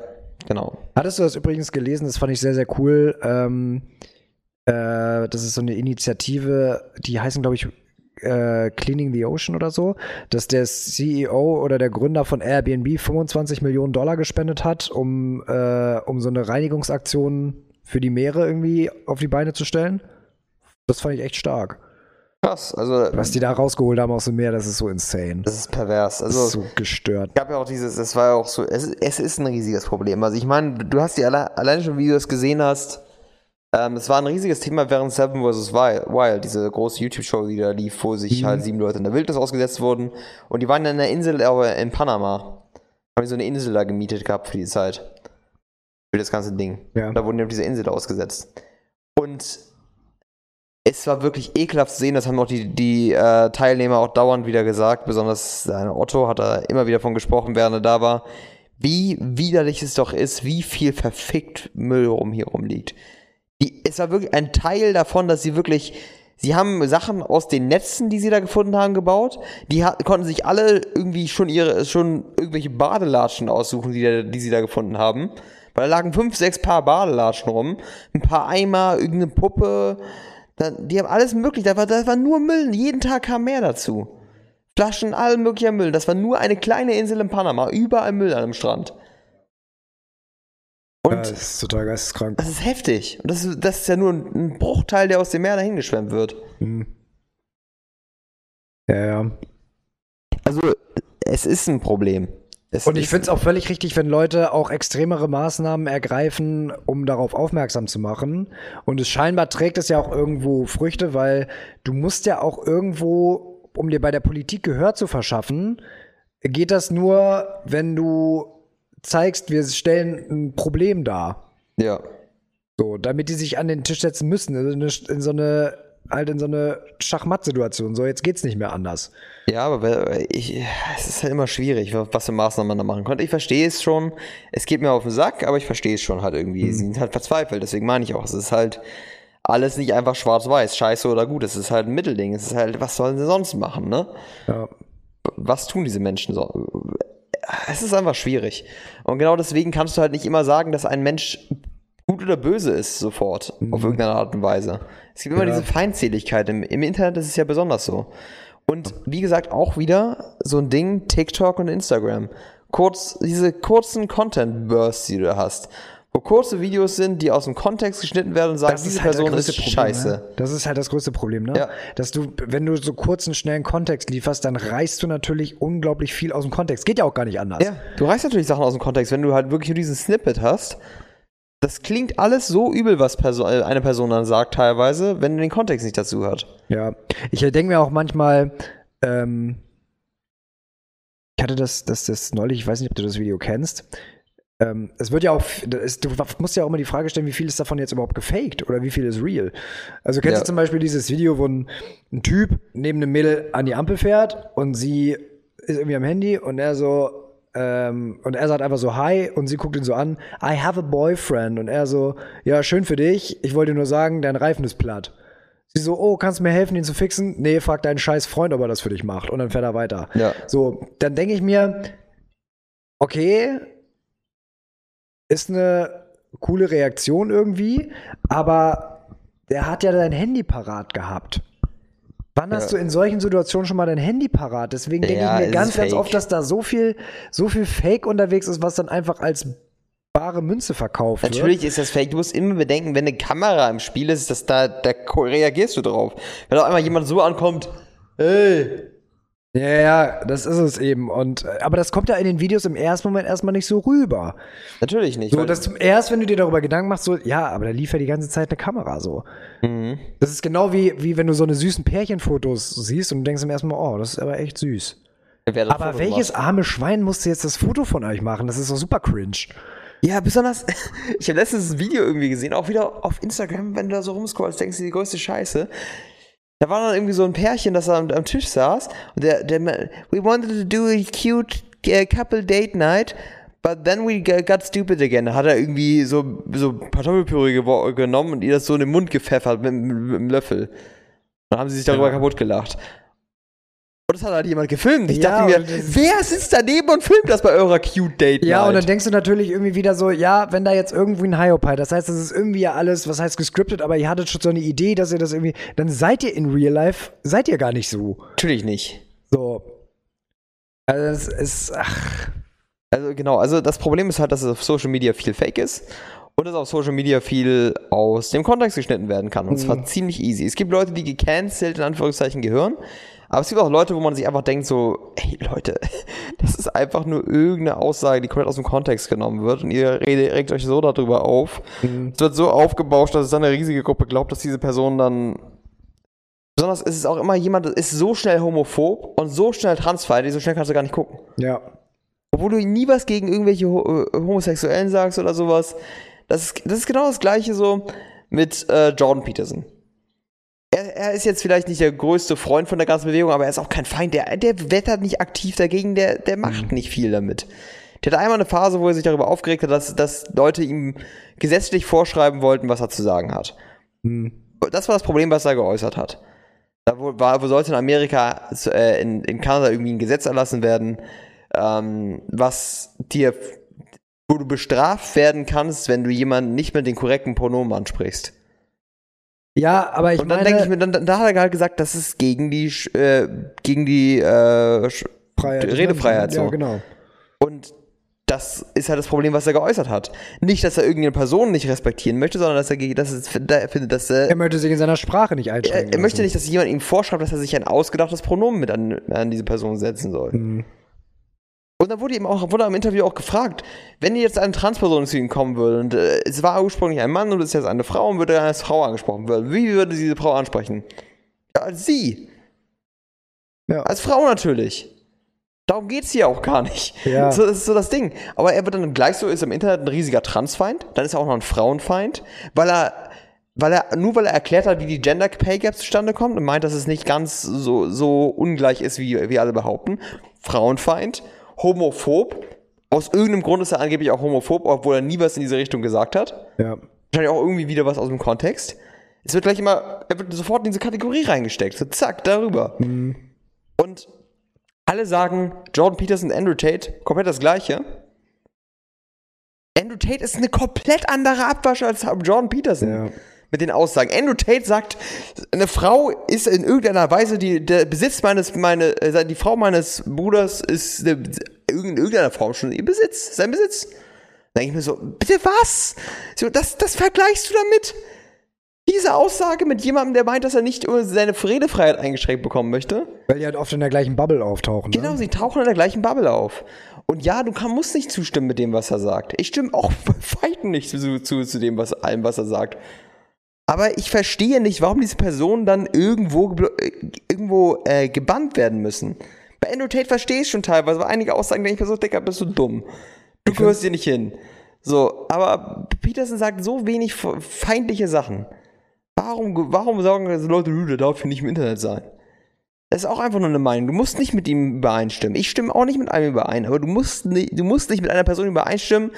genau. Hattest du das übrigens gelesen? Das fand ich sehr, sehr cool. Ähm, äh, das ist so eine Initiative, die heißen, glaube ich, äh, Cleaning the Ocean oder so, dass der CEO oder der Gründer von Airbnb 25 Millionen Dollar gespendet hat, um, äh, um so eine Reinigungsaktion für die Meere irgendwie auf die Beine zu stellen. Das fand ich echt stark. Krass, also Was die da rausgeholt haben aus dem Meer, das ist so insane. das ist pervers. Das ist Also so gestört. gab ja auch dieses, es war ja auch so, es, es ist ein riesiges Problem. Also ich meine, du hast ja alle, alleine schon, wie du das gesehen hast, ähm, es war ein riesiges Thema während Seven vs. Wild, diese große YouTube-Show, die da lief, wo sich halt sieben Leute in der Wildnis ausgesetzt wurden. Und die waren in einer Insel aber in Panama. Haben die so eine Insel da gemietet gehabt für die Zeit. Für das ganze Ding. Ja. Da wurden die auf diese Insel ausgesetzt. Und es war wirklich ekelhaft zu sehen, das haben auch die, die äh, Teilnehmer auch dauernd wieder gesagt, besonders Otto hat da immer wieder von gesprochen, während er da war, wie widerlich es doch ist, wie viel verfickt Müll rum hier rumliegt. Die, es war wirklich ein Teil davon, dass sie wirklich, sie haben Sachen aus den Netzen, die sie da gefunden haben, gebaut. Die hat, konnten sich alle irgendwie schon ihre, schon irgendwelche Badelatschen aussuchen, die, da, die sie da gefunden haben. Weil da lagen fünf, sechs Paar Badelatschen rum, ein paar Eimer, irgendeine Puppe. Da, die haben alles möglich. Da war, da war nur Müll. Jeden Tag kam mehr dazu. Flaschen, all möglicher Müll. Das war nur eine kleine Insel in Panama. Überall Müll an dem Strand. Und Ja, das ist total geisteskrank. das ist heftig. Und das ist, das ist ja nur ein Bruchteil, der aus dem Meer dahin geschwemmt wird. Hm. Ja, ja. Also, es ist ein Problem. Es Und ich finde es auch völlig richtig, wenn Leute auch extremere Maßnahmen ergreifen, um darauf aufmerksam zu machen. Und es scheinbar trägt es ja auch irgendwo Früchte, weil du musst ja auch irgendwo, um dir bei der Politik Gehör zu verschaffen, geht das nur, wenn du zeigst, wir stellen ein Problem dar. Ja. So, damit die sich an den Tisch setzen müssen, in, so eine, halt in so eine Schachmatt-Situation. So, jetzt geht's nicht mehr anders. Ja, aber ich, es ist halt immer schwierig, was für Maßnahmen man da machen könnte. Ich verstehe es schon. Es geht mir auf den Sack, aber ich verstehe es schon halt irgendwie. Mhm. Sie sind halt verzweifelt, deswegen meine ich auch. Es ist halt alles nicht einfach schwarz-weiß, scheiße oder gut. Es ist halt ein Mittelding. Es ist halt, was sollen sie sonst machen, ne? Ja. Was tun diese Menschen so? Es ist einfach schwierig. Und genau deswegen kannst du halt nicht immer sagen, dass ein Mensch gut oder böse ist sofort, mhm. auf irgendeine Art und Weise. Es gibt immer ja. diese Feindseligkeit. Im, Im Internet ist es ja besonders so. Und wie gesagt, auch wieder so ein Ding, TikTok und Instagram. Kurz, diese kurzen Content-Bursts, die du da hast. Wo kurze Videos sind, die aus dem Kontext geschnitten werden und sagen, das diese halt Person ist Problem, scheiße. Ne? Das ist halt das größte Problem, ne? Ja. Dass du, wenn du so kurzen, schnellen Kontext lieferst, dann reißt du natürlich unglaublich viel aus dem Kontext. Geht ja auch gar nicht anders. Ja, du reißt natürlich Sachen aus dem Kontext, wenn du halt wirklich nur diesen Snippet hast. Das klingt alles so übel, was Perso äh, eine Person dann sagt, teilweise, wenn du den Kontext nicht dazu hat. Ja, ich denke mir auch manchmal, ähm, ich hatte das, das, das neulich, ich weiß nicht, ob du das Video kennst. Ähm, es wird ja auch, es, du musst ja auch immer die Frage stellen, wie viel ist davon jetzt überhaupt gefaked oder wie viel ist real? Also kennst ja. du zum Beispiel dieses Video, wo ein, ein Typ neben einem Mädel an die Ampel fährt und sie ist irgendwie am Handy und er so, ähm, und er sagt einfach so Hi und sie guckt ihn so an, I have a boyfriend und er so, ja, schön für dich, ich wollte nur sagen, dein Reifen ist platt. Sie so, oh, kannst du mir helfen, ihn zu fixen? Nee, frag deinen scheiß Freund, ob er das für dich macht. Und dann fährt er weiter. Ja. So, dann denke ich mir, okay, ist eine coole Reaktion irgendwie, aber der hat ja dein Handy parat gehabt. Wann hast du in solchen Situationen schon mal dein Handy parat? Deswegen denke ja, ich mir ganz, ganz oft, dass da so viel, so viel Fake unterwegs ist, was dann einfach als bare Münze verkauft Natürlich wird. ist das Fake. Du musst immer bedenken, wenn eine Kamera im Spiel ist, dass da, da reagierst du drauf. Wenn auf einmal jemand so ankommt, hey, ja, ja, das ist es eben. Und, äh, aber das kommt ja in den Videos im ersten Moment erstmal nicht so rüber. Natürlich nicht. So, dass erst, wenn du dir darüber Gedanken machst, so, ja, aber da lief ja die ganze Zeit eine Kamera so. Mhm. Das ist genau wie, wie wenn du so eine süßen Pärchenfotos siehst und du denkst im ersten Mal, oh, das ist aber echt süß. Aber Foto welches macht. arme Schwein musste jetzt das Foto von euch machen? Das ist doch super cringe. Ja, besonders, ich habe letztens ein Video irgendwie gesehen, auch wieder auf Instagram, wenn du da so rumscrollst, denkst du die größte Scheiße. Da war dann irgendwie so ein Pärchen, das am, am Tisch saß und der, der, we wanted to do a cute uh, couple date night, but then we got stupid again. Da hat er irgendwie so, so Kartoffelpüree genommen und ihr das so in den Mund gepfeffert mit, mit, mit einem Löffel. Dann haben sie sich darüber ja. kaputt gelacht. Und das hat halt jemand gefilmt. Ich ja, dachte mir, wer sitzt daneben und filmt das bei eurer Cute Date? Ja, und dann denkst du natürlich irgendwie wieder so, ja, wenn da jetzt irgendwie ein Hyopai, das heißt, das ist irgendwie ja alles, was heißt gescriptet, aber ihr hattet schon so eine Idee, dass ihr das irgendwie, dann seid ihr in Real Life, seid ihr gar nicht so. Natürlich nicht. So. Also es ist, ach. Also genau, also das Problem ist halt, dass es auf Social Media viel Fake ist und dass auf Social Media viel aus dem Kontext geschnitten werden kann. Und mhm. zwar ziemlich easy. Es gibt Leute, die gecancelt in Anführungszeichen gehören. Aber es gibt auch Leute, wo man sich einfach denkt so, ey Leute, das ist einfach nur irgendeine Aussage, die komplett aus dem Kontext genommen wird und ihr regt euch so darüber auf. Mhm. Es wird so aufgebauscht, dass es dann eine riesige Gruppe glaubt, dass diese Person dann Besonders ist es auch immer jemand, der ist so schnell homophob und so schnell transfeindlich, so schnell kannst du gar nicht gucken. Ja. Obwohl du nie was gegen irgendwelche äh, Homosexuellen sagst oder sowas. Das ist, das ist genau das gleiche so mit äh, Jordan Peterson er, er, ist jetzt vielleicht nicht der größte Freund von der ganzen Bewegung, aber er ist auch kein Feind. Der, der wettert nicht aktiv dagegen, der, der macht mhm. nicht viel damit. Der hatte einmal eine Phase, wo er sich darüber aufgeregt hat, dass, dass Leute ihm gesetzlich vorschreiben wollten, was er zu sagen hat. Mhm. Das war das Problem, was er geäußert hat. Da war, wo sollte in Amerika, äh, in, in Kanada irgendwie ein Gesetz erlassen werden, ähm, was dir, wo du bestraft werden kannst, wenn du jemanden nicht mit den korrekten Pronomen ansprichst. Ja, aber ich Und dann denke ich mir, dann, da hat er halt gesagt, das ist gegen die, äh, gegen die äh, Freiheit, Redefreiheit. So. Ja, genau. Und das ist halt das Problem, was er geäußert hat. Nicht, dass er irgendeine Person nicht respektieren möchte, sondern dass er, dass er findet, dass er. Er möchte sich in seiner Sprache nicht einschränken. Er, er möchte nicht, dass jemand ihm vorschreibt, dass er sich ein ausgedachtes Pronomen mit an, an diese Person setzen soll. Mhm. Und dann wurde ihm auch, wurde im Interview auch gefragt, wenn jetzt eine Transperson zu ihm kommen würde und äh, es war ursprünglich ein Mann und es ist jetzt eine Frau und würde als Frau angesprochen werden, wie würde diese Frau ansprechen? Ja, als sie. Ja. Als Frau natürlich. Darum geht es hier auch gar nicht. Ja. So, das ist so das Ding. Aber er wird dann gleich so, ist im Internet ein riesiger Transfeind, dann ist er auch noch ein Frauenfeind, weil er, weil er, nur weil er erklärt hat, wie die Gender Pay Gap zustande kommt und meint, dass es nicht ganz so, so ungleich ist, wie, wie alle behaupten. Frauenfeind, homophob. Aus irgendeinem Grund ist er angeblich auch homophob, obwohl er nie was in diese Richtung gesagt hat. Ja. Wahrscheinlich auch irgendwie wieder was aus dem Kontext. Es wird gleich immer, er wird sofort in diese Kategorie reingesteckt. So zack, darüber. Und alle sagen, Jordan Peterson und Andrew Tate, komplett das gleiche. Andrew Tate ist eine komplett andere Abwasche als Jordan Peterson. Ja. Mit den Aussagen. Andrew Tate sagt, eine Frau ist in irgendeiner Weise die, der Besitz meines, meine, äh, die Frau meines Bruders ist eine, in irgendeiner Form schon ihr Besitz, sein Besitz. Da denke ich mir so, bitte was? So, das, das vergleichst du damit? Diese Aussage mit jemandem, der meint, dass er nicht seine Redefreiheit eingeschränkt bekommen möchte? Weil die halt oft in der gleichen Bubble auftauchen. Genau, Ne? sie tauchen in der gleichen Bubble auf. Und ja, du kann, musst nicht zustimmen mit dem, was er sagt. Ich stimme auch bei Weitem nicht zu, zu, zu dem, was allem, was er sagt. Aber ich verstehe nicht, warum diese Personen dann irgendwo, äh, irgendwo äh, gebannt werden müssen. Bei Andrew Tate verstehe ich schon teilweise, aber einige Aussagen denke ich mir so, Dicker, bist du dumm. Du gehörst hier nicht hin. So, aber Peterson sagt so wenig fe- feindliche Sachen. Warum, warum sagen diese Leute, "Nö, der darf hier nicht im Internet sein? Das ist auch einfach nur eine Meinung. Du musst nicht mit ihm übereinstimmen. Ich stimme auch nicht mit einem überein, aber du musst, ni- du musst nicht mit einer Person übereinstimmen,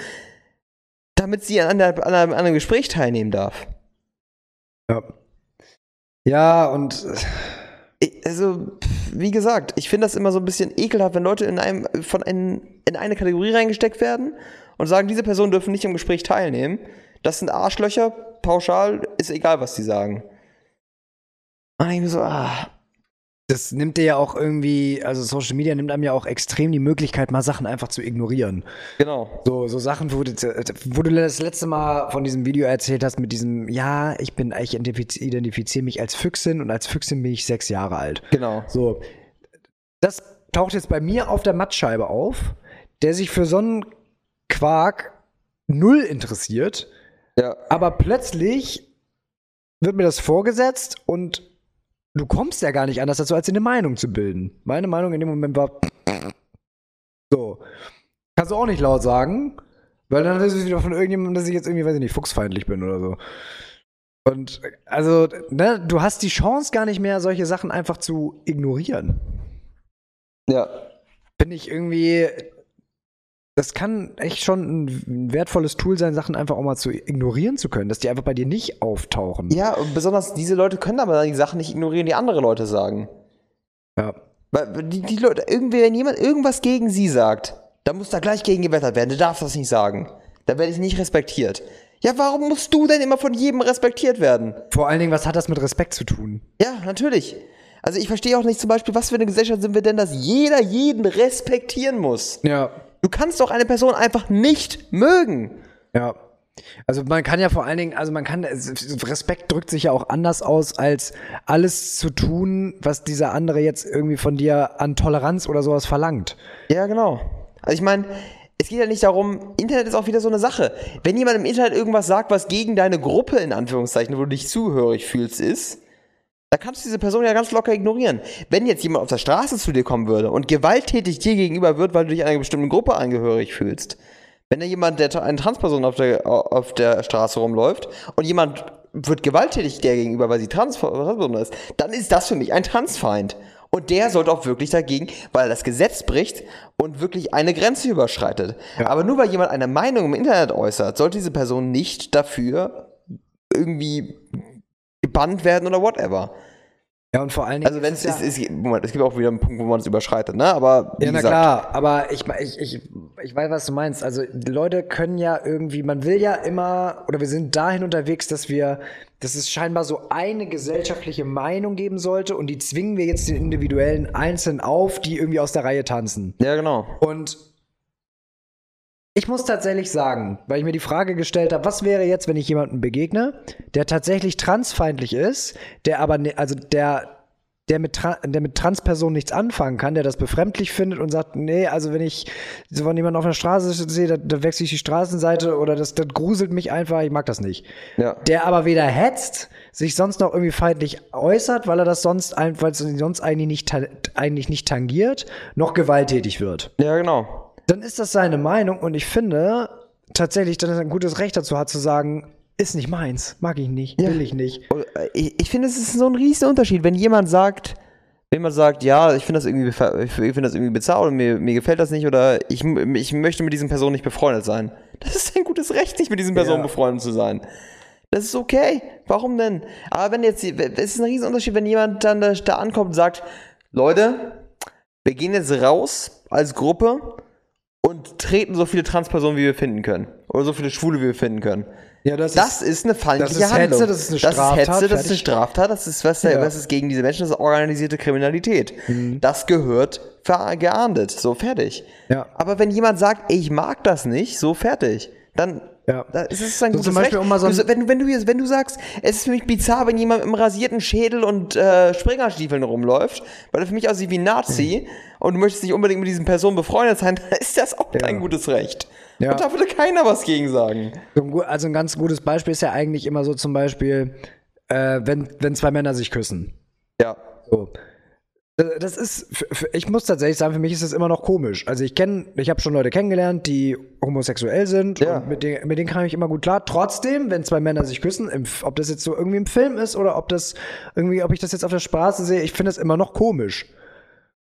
damit sie an, einer, an, einem, an einem Gespräch teilnehmen darf. Ja. Ja, und Ich- Also, wie gesagt, ich finde das immer so ein bisschen ekelhaft, wenn Leute in, einem, von ein, in eine Kategorie reingesteckt werden und sagen, diese Personen dürfen nicht am Gespräch teilnehmen. Das sind Arschlöcher, pauschal, ist egal, was die sagen. Und ich mir so, ah, das nimmt dir ja auch irgendwie, also Social Media nimmt einem ja auch extrem die Möglichkeit, mal Sachen einfach zu ignorieren. genau. So, so Sachen, wo du, wo du das letzte Mal von diesem Video erzählt hast, mit diesem, ja, ich bin, ich identifiz- identifiziere mich als Füchsin und als Füchsin bin ich sechs Jahre alt. Genau. So, das taucht jetzt bei mir auf der Mattscheibe auf, der sich für so einen Quark null interessiert, Ja. aber plötzlich wird mir das vorgesetzt und du kommst ja gar nicht anders dazu, als dir eine Meinung zu bilden. Meine Meinung in dem Moment war so. Kannst du auch nicht laut sagen, weil dann ist es wieder von irgendjemandem, dass ich jetzt irgendwie, weiß ich nicht, fuchsfeindlich bin oder so. Und also, ne, du hast die Chance gar nicht mehr, solche Sachen einfach zu ignorieren. Ja. Finde ich irgendwie, das kann echt schon ein wertvolles Tool sein, Sachen einfach auch mal zu ignorieren zu können, dass die einfach bei dir nicht auftauchen. Ja, und besonders diese Leute können aber die Sachen nicht ignorieren, die andere Leute sagen. Ja. Weil die, die Leute, irgendwie, wenn jemand irgendwas gegen sie sagt, dann muss da gleich gegen gewettert werden. Du darfst das nicht sagen. Da werde ich nicht respektiert. Ja, warum musst du denn immer von jedem respektiert werden? Vor allen Dingen, was hat das mit Respekt zu tun? Ja, natürlich. Also ich verstehe auch nicht zum Beispiel, was für eine Gesellschaft sind wir denn, dass jeder jeden respektieren muss. Ja. Du kannst doch eine Person einfach nicht mögen. Ja. Also man kann ja vor allen Dingen, also man kann, Respekt drückt sich ja auch anders aus, als alles zu tun, was dieser andere jetzt irgendwie von dir an Toleranz oder sowas verlangt. Ja, genau. Also ich meine, es geht ja nicht darum, Internet ist auch wieder so eine Sache. Wenn jemand im Internet irgendwas sagt, was gegen deine Gruppe in Anführungszeichen, wo du dich zuhörig fühlst, ist, dann kannst du diese Person ja ganz locker ignorieren. Wenn jetzt jemand auf der Straße zu dir kommen würde und gewalttätig dir gegenüber wird, weil du dich einer bestimmten Gruppe angehörig fühlst, wenn da jemand, der eine Transperson auf der, auf der Straße rumläuft und jemand wird gewalttätig der gegenüber, weil sie Trans Transperson ist, dann ist das für mich ein Transfeind. Und der sollte auch wirklich dagegen, weil er das Gesetz bricht und wirklich eine Grenze überschreitet. Aber nur weil jemand eine Meinung im Internet äußert, sollte diese Person nicht dafür irgendwie gebannt werden oder whatever. Ja, und vor allen Dingen. Also wenn es ist ist, ist, Moment, es gibt auch wieder einen Punkt, wo man es überschreitet, ne? Aber Ja, na gesagt, klar, aber ich, ich, ich, ich weiß, was du meinst. Also die Leute können ja irgendwie, man will ja immer, oder wir sind dahin unterwegs, dass wir, dass es scheinbar so eine gesellschaftliche Meinung geben sollte und die zwingen wir jetzt den individuellen Einzelnen auf, die irgendwie aus der Reihe tanzen. Ja, genau. Und ich muss tatsächlich sagen, weil ich mir die Frage gestellt habe, was wäre jetzt, wenn ich jemandem begegne, der tatsächlich transfeindlich ist, der aber, ne, also der, der mit, Tra der mit Transpersonen nichts anfangen kann, der das befremdlich findet und sagt, nee, also wenn ich so von jemandem auf der Straße sehe, da, da wechsle ich die Straßenseite oder das, das gruselt mich einfach, ich mag das nicht. Ja. Der aber weder hetzt, sich sonst noch irgendwie feindlich äußert, weil er das sonst, weil es ihn sonst eigentlich nicht, eigentlich nicht tangiert, noch gewalttätig wird. Ja, genau. Dann ist das seine Meinung und ich finde tatsächlich, dass er ein gutes Recht dazu hat zu sagen, ist nicht meins, mag ich nicht, Ja. will ich nicht. Und, äh, Ich, ich finde, es ist so ein riesen Unterschied, wenn jemand sagt, wenn jemand sagt, ja, ich finde das irgendwie, ich finde das irgendwie bizarr oder mir, mir gefällt das nicht oder ich, ich möchte mit diesen Personen nicht befreundet sein. Das ist ein gutes Recht, nicht mit diesen Personen Ja. befreundet zu sein. Das ist okay. Warum denn? Aber wenn jetzt, es ist ein riesen Unterschied, wenn jemand dann da, da ankommt und sagt, Leute, wir gehen jetzt raus als Gruppe und treten so viele Transpersonen, wie wir finden können. Oder so viele Schwule, wie wir finden können. Ja, das, Das ist eine feindliche das ist Handlung. Hetze, das ist eine Das Straftat, ist Hetze, das ist eine. Straftat, das ist was, Ja. Mhm. was ist gegen diese Menschen, das ist organisierte Kriminalität. Das gehört geahndet, so fertig. Ja. Aber wenn jemand sagt, ich mag das nicht, so fertig, dann Ja. da ist ein So gutes zum Beispiel, Recht. mal so wenn, du- wenn, du, jetzt- wenn du sagst, es ist für mich bizarr, wenn jemand im rasierten Schädel und äh, Springerstiefeln rumläuft, weil er für mich aussieht wie ein Nazi und du möchtest nicht unbedingt mit diesen Personen befreundet sein, dann ist das auch dein gutes Recht. Ja. Und da würde keiner was gegen sagen. Also ein ganz gutes Beispiel ist ja eigentlich immer so zum Beispiel, äh, wenn, wenn zwei Männer sich küssen. Ja. So. Äh, Das ist, ich muss tatsächlich sagen, für mich ist das immer noch komisch. Also ich kenne, ich habe schon Leute kennengelernt, die homosexuell sind Ja. und mit denen, mit denen kam ich immer gut klar. Trotzdem, wenn zwei Männer sich küssen, im, ob das jetzt so irgendwie im Film ist oder ob das irgendwie, ob ich das jetzt auf der Straße sehe, ich finde das immer noch komisch.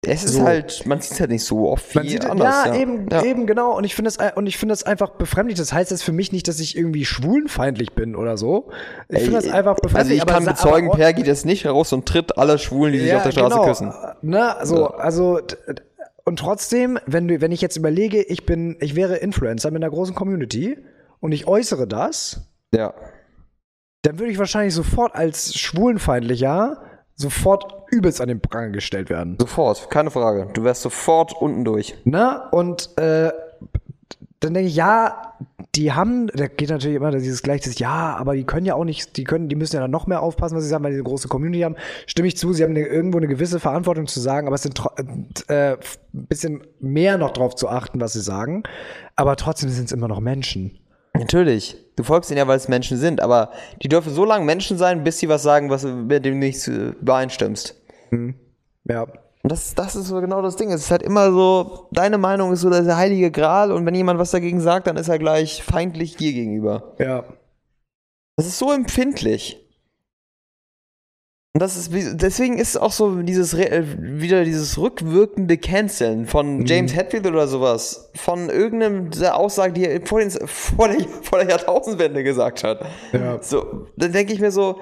Es ist So. halt, man sieht es halt nicht so oft wie Man sieht, anders. ja, eben, Ja. eben genau. Und ich finde das, und ich finde das einfach befremdlich. Das heißt jetzt für mich nicht, dass ich irgendwie schwulenfeindlich bin oder so. Ich finde das einfach Also befremdlich. ich aber kann bezeugen, aber- Per geht jetzt nicht raus und tritt alle Schwulen, die sich auf der Straße genau. küssen. Ne, so, also d- und trotzdem, wenn du, wenn ich jetzt überlege, ich bin, ich wäre Influencer mit einer großen Community und ich äußere das, Ja. dann würde ich wahrscheinlich sofort als schwulenfeindlicher sofort übelst an den Pranger gestellt werden. Sofort, keine Frage. Du wärst sofort unten durch. Ne? Und äh, dann denke ich, ja, die haben, da geht natürlich immer dieses gleiche, ja, aber die können ja auch nicht, die können, die müssen ja dann noch mehr aufpassen, was sie sagen, weil die eine große Community haben. Stimme ich zu, sie haben eine, irgendwo eine gewisse Verantwortung zu sagen, aber es sind äh, ein bisschen mehr noch drauf zu achten, was sie sagen. Aber trotzdem sind es immer noch Menschen. Natürlich. Du folgst ihnen ja, weil es Menschen sind, aber die dürfen so lange Menschen sein, bis sie was sagen, was mit dem nicht übereinstimmst. Ja. Und das, das ist so genau das Ding. Es ist halt immer so, deine Meinung ist so der heilige Gral und wenn jemand was dagegen sagt, dann ist er gleich feindlich dir gegenüber. Ja. Das ist so empfindlich. Und das ist, deswegen ist auch so dieses, äh, wieder dieses rückwirkende Canceln von James Hetfield oder sowas. Von irgendeinem der Aussage, die er vor, den, vor, der, vor der Jahrtausendwende gesagt hat. Ja. So, dann denke ich mir so,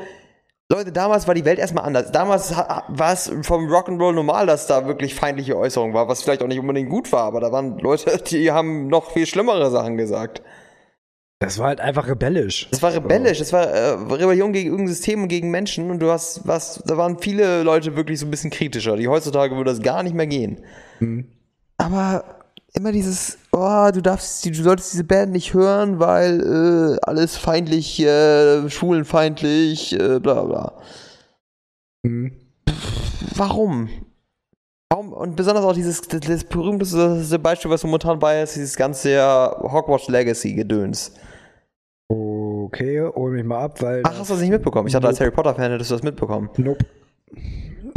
Leute, damals war die Welt erstmal anders. Damals war es vom Rock'n'Roll normal, dass da wirklich feindliche Äußerungen war, was vielleicht auch nicht unbedingt gut war, aber da waren Leute, die haben noch viel schlimmere Sachen gesagt. Das war halt einfach rebellisch. Es war rebellisch, es war äh, Rebellion gegen irgendein System und gegen Menschen und du hast was, da waren viele Leute wirklich so ein bisschen kritischer, die heutzutage würde das gar nicht mehr gehen. Aber immer dieses, oh, du darfst, du solltest diese Band nicht hören, weil äh, alles feindlich, äh, schwulenfeindlich, äh, bla bla. Mhm. Warum? Warum? Und besonders auch dieses das, berühmteste Beispiel, was momentan bei ist, dieses ganze Hogwarts Legacy Gedöns. Okay, hol mich mal ab, weil. Ach, hast du das nicht mitbekommen? Ich dachte, als Harry Potter-Fan hättest du das mitbekommen. Nope.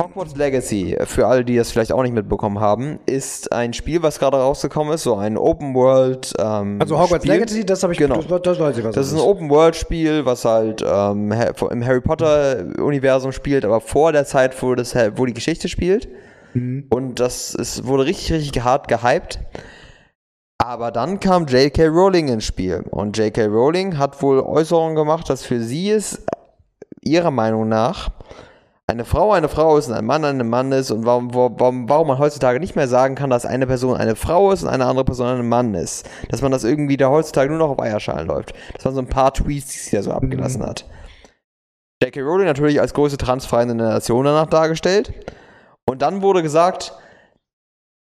Hogwarts Legacy, für alle, die das vielleicht auch nicht mitbekommen haben, ist ein Spiel, was gerade rausgekommen ist, so ein Open World. Ähm, Also Hogwarts Spiel. Legacy, das habe ich, Genau. das, das weiß ich, was Das ist ein Open World Spiel, was halt ähm, im Harry Potter Universum spielt, aber vor der Zeit, wo das wo die Geschichte spielt. Und das ist, wurde richtig richtig hart gehypt. Aber dann kam J.K. Rowling ins Spiel und J.K. Rowling hat wohl Äußerungen gemacht, dass für sie es ihrer Meinung nach eine Frau eine Frau ist und ein Mann ein Mann ist und warum, warum, warum man heutzutage nicht mehr sagen kann, dass eine Person eine Frau ist und eine andere Person ein Mann ist. Dass man das irgendwie da heutzutage nur noch auf Eierschalen läuft. Das waren so ein paar Tweets, die sie da so abgelassen hat. J.K. Rowling natürlich als größte transfreie Nation danach dargestellt. Und dann wurde gesagt,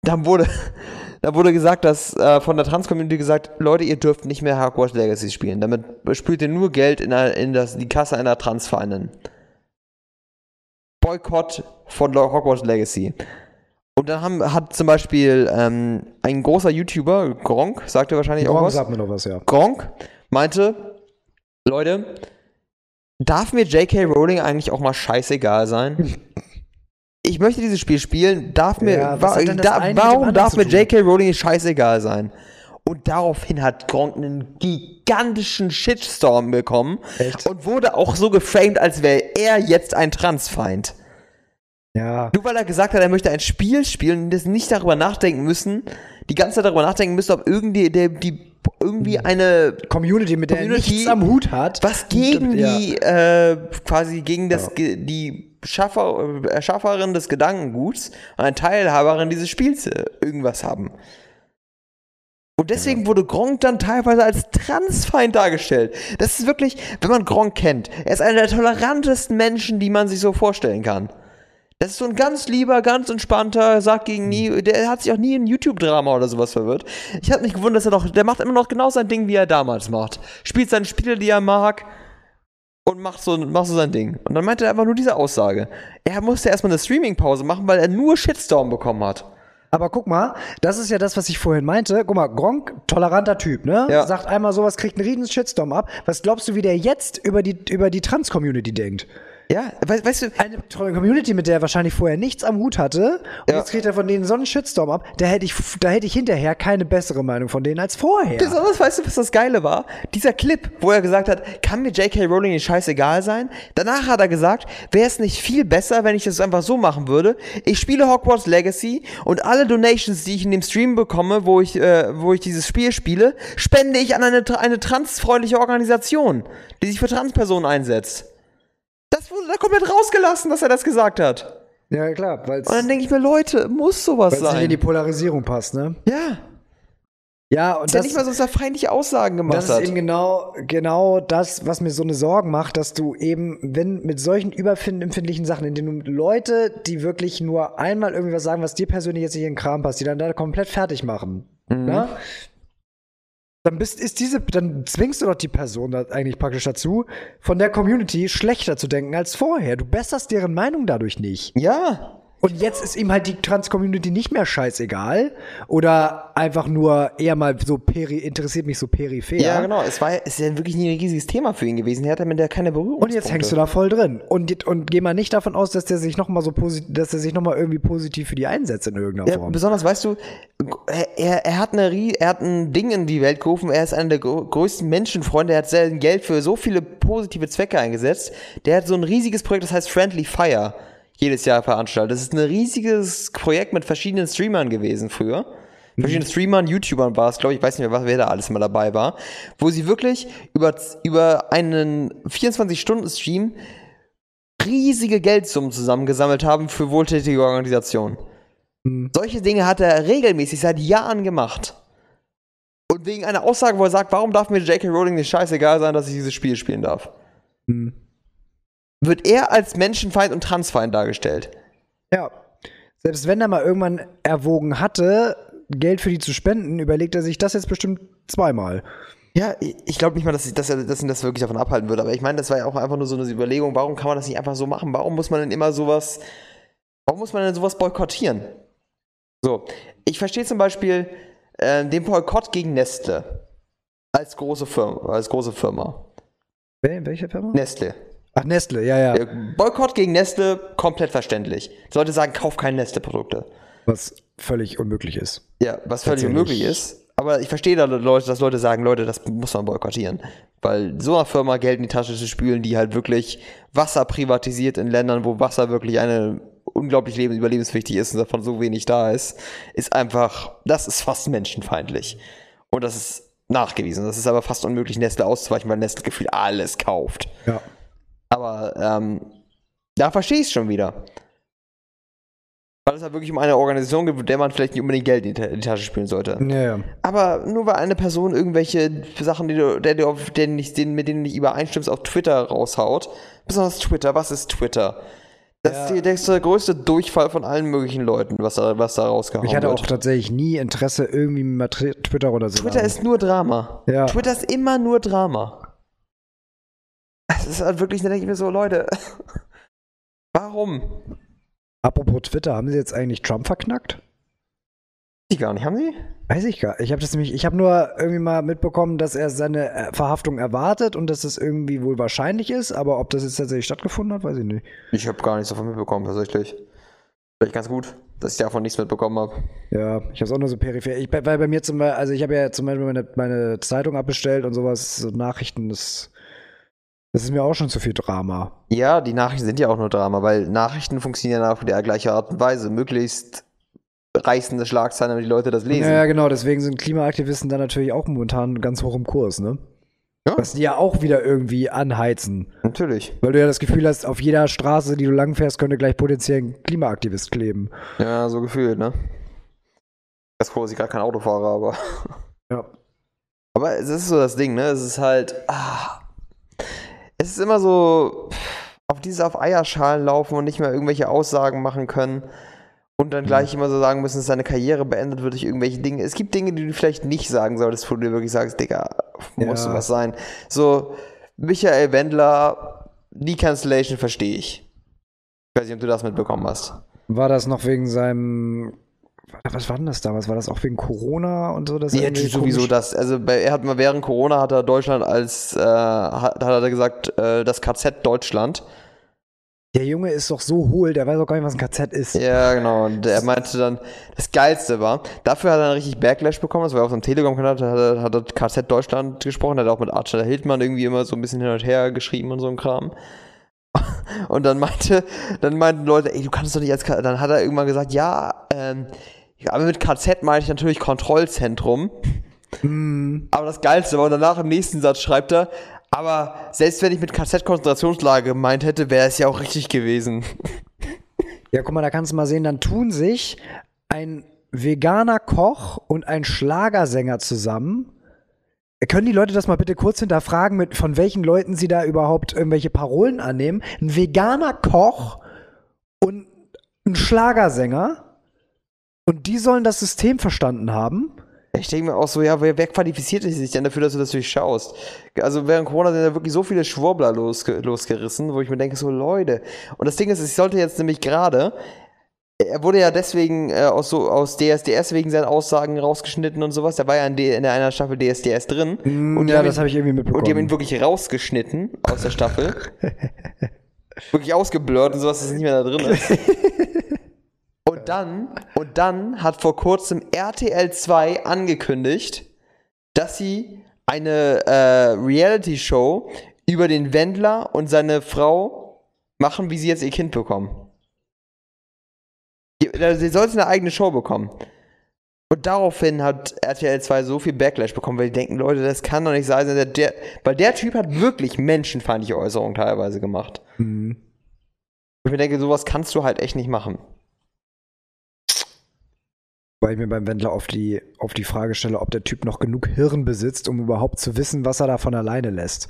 dann wurde, da wurde gesagt, dass äh, von der Trans-Community gesagt, Leute, ihr dürft nicht mehr Hogwarts Legacy spielen. Damit spült ihr nur Geld in, der, in das, die Kasse einer Transvereinin. Boykott von Hogwarts Legacy. Und dann haben, hat zum Beispiel ähm, ein großer YouTuber, Gronk, sagt er wahrscheinlich auch Gronk was. sagt mir noch was, ja. Gronk meinte, Leute, darf mir J.K. Rowling eigentlich auch mal scheißegal sein? Ich möchte dieses Spiel spielen, darf mir, Ja, wa da, warum darf mir? J.K. Rowling scheißegal sein? Und daraufhin hat Gronk einen gigantischen Shitstorm bekommen Echt? und wurde auch so geframed, als wäre er jetzt ein Transfeind. Ja. Nur weil er gesagt hat, er möchte ein Spiel spielen und das nicht darüber nachdenken müssen, die ganze Zeit darüber nachdenken müssen, ob irgendwie, der, die, irgendwie eine Community, mit der er Community, nichts am Hut hat. was gegen Ja. die, äh, quasi gegen das, Ja. Die Schaffer, Erschafferin des Gedankenguts und eine Teilhaberin dieses Spiels äh, irgendwas haben. Und deswegen wurde Gronk dann teilweise als Transfeind dargestellt. Das ist wirklich, wenn man Gronk kennt, er ist einer der tolerantesten Menschen, die man sich so vorstellen kann. Das ist so ein ganz lieber, ganz entspannter, sagt gegen nie, der hat sich auch nie in YouTube-Drama oder sowas verwirrt. Ich hatte mich gewundert, dass er doch, der macht immer noch genau sein Ding, wie er damals macht. Spielt seine Spiele, die er mag und macht so, macht so sein Ding. Und dann meinte er einfach nur diese Aussage. Er musste erstmal eine Streaming-Pause machen, weil er nur Shitstorm bekommen hat. Aber guck mal, das ist ja das, was ich vorhin meinte. Guck mal, Gronk, toleranter Typ, ne? Ja. Sagt einmal sowas, kriegt einen riesen Shitstorm ab. Was glaubst du, wie der jetzt über die, über die Trans-Community denkt? Ja, we weißt du, Eine tolle Community, mit der er wahrscheinlich vorher nichts am Hut hatte. Und Ja. jetzt kriegt er von denen so einen Shitstorm ab. Da hätte ich, da hätte ich hinterher keine bessere Meinung von denen als vorher. Besonders weißt du, was das Geile war? Dieser Clip, wo er gesagt hat, kann mir J.K. Rowling nicht scheißegal sein? Danach hat er gesagt, wäre es nicht viel besser, wenn ich das einfach so machen würde? Ich spiele Hogwarts Legacy und alle Donations, die ich in dem Stream bekomme, wo ich, äh, wo ich dieses Spiel spiele, spende ich an eine, eine transfreundliche Organisation, die sich für Transpersonen einsetzt. Das wurde da komplett rausgelassen, dass er das gesagt hat. Ja, klar, weil Und dann denke ich mir, Leute, muss sowas es nicht in die sein. Polarisierung passt, ne? Ja, Ja, und ist ja das, nicht mal so, dass er feindliche Aussagen gemacht das ist hat. eben genau, genau das, was mir so eine Sorgen macht, dass du eben, wenn mit solchen überempfindlichen Sachen, in denen du Leute, die wirklich nur einmal irgendwie was sagen, was dir persönlich jetzt nicht in den Kram passt, die dann da komplett fertig machen, Mhm. ne? Dann bist, ist diese, dann zwingst du doch die Person da eigentlich praktisch dazu, von der Community schlechter zu denken als vorher. Du besserst deren Meinung dadurch nicht. ja, Und jetzt ist ihm halt die Trans-Community nicht mehr scheißegal. Oder einfach nur eher mal so peri interessiert mich so peripher. Ja, genau. Es war es ist ja wirklich nie ein riesiges Thema für ihn gewesen. Er hatte mit der keine Berührung. Und jetzt hängst du da voll drin. Und, und geh mal nicht davon aus, dass der sich noch mal so positiv, dass er sich noch mal irgendwie positiv für die einsetzt in irgendeiner Ja, Form. besonders, weißt du, er, er, er, hat eine, er hat ein Ding in die Welt gerufen. Er ist einer der grö- größten Menschenfreunde. Er hat sein Geld für so viele positive Zwecke eingesetzt. Der hat so ein riesiges Projekt, das heißt Friendly Fire, jedes Jahr veranstaltet. Das ist ein riesiges Projekt mit verschiedenen Streamern gewesen früher. Verschiedenen Streamern, YouTubern war es, glaube ich, weiß nicht mehr, was- wer da alles mal dabei war. Wo sie wirklich über, über einen 24-Stunden-Stream riesige Geldsummen zusammengesammelt haben für wohltätige Organisationen. Solche Dinge hat er regelmäßig seit Jahren gemacht. Und wegen einer Aussage, wo er sagt, warum darf mir J.K. Rowling nicht scheißegal sein, dass ich dieses Spiel spielen darf, Hm. Wird er als Menschenfeind und Transfeind dargestellt. Ja. Selbst wenn er mal irgendwann erwogen hatte, Geld für die zu spenden, überlegt er sich das jetzt bestimmt zweimal. Ja, ich, glaube nicht mal, dass, ich, dass, er, dass ihn das wirklich davon abhalten würde. Aber ich meine, das war ja auch einfach nur so eine Überlegung, warum kann man das nicht einfach so machen? Warum muss man denn immer sowas, warum muss man denn sowas boykottieren? So, ich verstehe zum Beispiel äh, den Boykott gegen Nestle als große Firma. Als große Firma. Wel welche Firma? Nestle. Ach, Nestle, ja, ja. Äh, Boykott gegen Nestle, komplett verständlich. Leute sagen, kauf keine Nestle-Produkte. Was völlig unmöglich ist. Ja, was völlig unmöglich ist. Aber ich verstehe da Leute, dass Leute sagen, Leute, das muss man boykottieren. Weil so einer Firma Geld in die Tasche zu spülen, die halt wirklich Wasser privatisiert in Ländern, wo Wasser wirklich eine unglaublich leben, überlebenswichtig ist und davon so wenig da ist, ist einfach, das ist fast menschenfeindlich. Und das ist nachgewiesen. Das ist aber fast unmöglich, Nestle auszuweichen, weil Nestle gefühlt alles kauft. Ja. Aber ähm, da verstehe ich es schon wieder. Weil es halt wirklich um eine Organisation geht, mit der man vielleicht nicht unbedingt Geld in die, Tasche spielen sollte. Ja, ja. Aber nur weil eine Person irgendwelche Sachen, die du, der, auf, denen nicht, denen, mit denen du nicht übereinstimmst, auf Twitter raushaut, besonders Twitter, was ist Twitter? Das Ja. ist der größte Durchfall von allen möglichen Leuten, was da, was da rausgehauen Ich hatte wird. auch tatsächlich nie Interesse, irgendwie Tri- Twitter oder so. Twitter ist nur Drama. Ja. Twitter ist immer nur Drama. Es ist halt wirklich, da denke ich mir so, Leute, Warum? Apropos Twitter, haben sie jetzt eigentlich Trump verknackt? Die gar nicht, haben sie? Weiß ich gar nicht. Ich habe das nämlich, ich habe nur irgendwie mal mitbekommen, dass er seine äh, Verhaftung erwartet und dass es irgendwie wohl wahrscheinlich ist, aber ob das jetzt tatsächlich stattgefunden hat, weiß ich nicht. Ich habe gar nichts davon mitbekommen, tatsächlich. Vielleicht ganz gut, dass ich davon nichts mitbekommen habe. Ja, ich habe es auch nur so peripher. Ich, weil bei mir zum Beispiel, also ich habe ja zum Beispiel meine, meine Zeitung abbestellt und sowas, so Nachrichten, das, das ist mir auch schon zu viel Drama. Ja, die Nachrichten sind ja auch nur Drama, weil Nachrichten funktionieren auf der gleichen Art und Weise. Möglichst reißende Schlagzeilen, damit die Leute das lesen. Ja, ja, genau, deswegen sind Klimaaktivisten da natürlich auch momentan ganz hoch im Kurs, ne? Ja. Was die ja auch wieder irgendwie anheizen. Natürlich. Weil du ja das Gefühl hast, auf jeder Straße, die du langfährst, könnte gleich potenziell ein Klimaaktivist kleben. Ja, so gefühlt, ne? Das froh, dass ich gerade kein Auto fahre, aber. Ja. Aber es ist so das Ding, ne? Es ist halt. Ah, es ist immer so. Auf dieses auf Eierschalen laufen und nicht mehr irgendwelche Aussagen machen können. Und dann gleich immer so sagen müssen, dass deine Karriere beendet wird durch irgendwelche Dinge. Es gibt Dinge, die du vielleicht nicht sagen solltest, wo du dir wirklich sagst, Digga, muss Ja. was sein. So, Michael Wendler, die Cancellation verstehe ich. Ich weiß nicht, ob du das mitbekommen hast. War das noch wegen seinem. Was war denn das damals? War das auch wegen Corona und so? Ja, irgendwie sowieso das. Also bei, er hat mal während Corona hat er Deutschland als äh, hat, hat er gesagt, äh, das KZ Deutschland. Der Junge ist doch so hohl, der weiß auch gar nicht, was ein KZ ist. Ja, genau. Und er meinte dann, das Geilste war, dafür hat er dann richtig Backlash bekommen. Das war auf seinem Telegram-Kanal, da hat er, hat er KZ Deutschland gesprochen, hat auch mit Archer Hildmann irgendwie immer so ein bisschen hin und her geschrieben und so ein Kram. Und dann meinte, dann meinten Leute, ey, du kannst doch nicht als K Dann hat er irgendwann gesagt, ja, ähm, ja, aber mit KZ meine ich natürlich Kontrollzentrum. Hm. Aber das Geilste war, und danach im nächsten Satz schreibt er, aber selbst wenn ich mit KZ-Konzentrationslager gemeint hätte, wäre es ja auch richtig gewesen. Ja, guck mal, da kannst du mal sehen, dann tun sich ein veganer Koch und ein Schlagersänger zusammen. Können die Leute das mal bitte kurz hinterfragen, mit, von welchen Leuten sie da überhaupt irgendwelche Parolen annehmen? Ein veganer Koch und ein Schlagersänger. Und die sollen das System verstanden haben. Ich denke mir auch so, ja, wer, wer qualifiziert sich denn dafür, dass du das durchschaust? Also während Corona sind ja wirklich so viele Schwurbler losge losgerissen, wo ich mir denke, so Leute. Und das Ding ist, ich sollte jetzt nämlich gerade, er wurde ja deswegen äh, aus, so, aus DSDS wegen seinen Aussagen rausgeschnitten und sowas. Der war ja in, D in einer Staffel DSDS drin. Mm, ja, das habe ich irgendwie mitbekommen. Und die haben ihn wirklich rausgeschnitten aus der Staffel. wirklich ausgeblurrt und sowas, dass es nicht mehr da drin ist. Und dann, und dann hat vor kurzem RTL 2 angekündigt, dass sie eine äh, Reality-Show über den Wendler und seine Frau machen, wie sie jetzt ihr Kind bekommen. Äh, Sie sollte eine eigene Show bekommen. Und daraufhin hat RTL 2 so viel Backlash bekommen, weil die denken, Leute, das kann doch nicht sein. Der, der, weil der Typ hat wirklich menschenfeindliche Äußerungen teilweise gemacht. Mhm. Ich mir denke, sowas kannst du halt echt nicht machen. Weil ich mir beim Wendler auf die, auf die Frage stelle, ob der Typ noch genug Hirn besitzt, um überhaupt zu wissen, was er da von alleine lässt.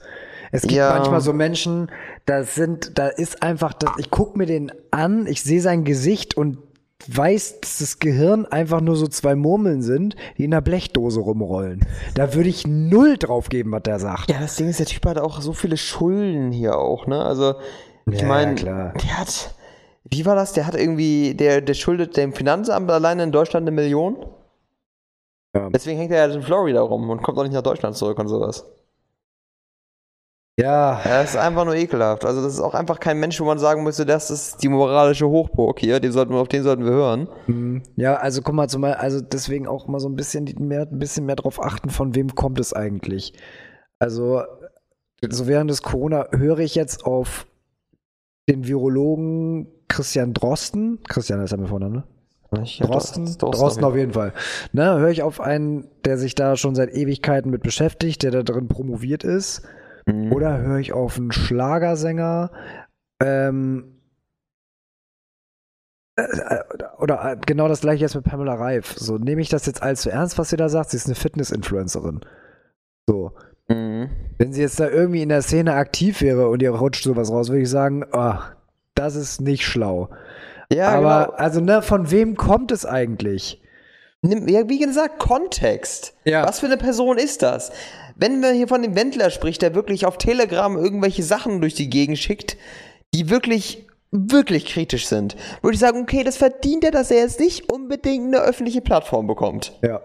Es gibt Ja. manchmal so Menschen, da sind, da ist einfach, das, ich gucke mir den an, ich sehe sein Gesicht und weiß, dass das Gehirn einfach nur so zwei Murmeln sind, die in einer Blechdose rumrollen. Da würde ich null drauf geben, was der sagt. Ja, das Ding ist, der Typ hat auch so viele Schulden hier auch, ne? Also, ich Ja, meine, klar. der hat, wie war das? Der hat irgendwie, der, der schuldet dem Finanzamt alleine in Deutschland eine Million. Ja. Deswegen hängt er ja in Florida rum und kommt auch nicht nach Deutschland zurück und sowas. Ja, das ist einfach nur ekelhaft. Also, das ist auch einfach kein Mensch, wo man sagen müsste, das ist die moralische Hochburg hier, den sollten wir, auf den sollten wir hören. Mhm. Ja, also guck mal, zumal, also deswegen auch mal so ein bisschen mehr, ein bisschen mehr drauf achten, von wem kommt es eigentlich. Also, so während des Corona höre ich jetzt auf den Virologen Christian Drosten. Christian ist ja mit vorne, ne? Drosten, Drosten auf jeden Fall. Ne, höre ich auf einen, der sich da schon seit Ewigkeiten mit beschäftigt, der da drin promoviert ist. Mhm. Oder höre ich auf einen Schlagersänger, ähm, äh, oder äh, genau das gleiche jetzt mit Pamela Reif. So, nehme ich das jetzt allzu ernst, was sie da sagt? Sie ist eine Fitness-Influencerin. So. Mhm. Wenn sie jetzt da irgendwie in der Szene aktiv wäre und ihr rutscht sowas raus, würde ich sagen, ach, das ist nicht schlau. Ja, Aber, genau. also, ne, von wem kommt es eigentlich? Nimm, ja, wie gesagt, Kontext. Ja. Was für eine Person ist das? Wenn man hier von dem Wendler spricht, der wirklich auf Telegram irgendwelche Sachen durch die Gegend schickt, die wirklich wirklich kritisch sind, würde ich sagen, okay, das verdient er, dass er jetzt nicht unbedingt eine öffentliche Plattform bekommt. Ja.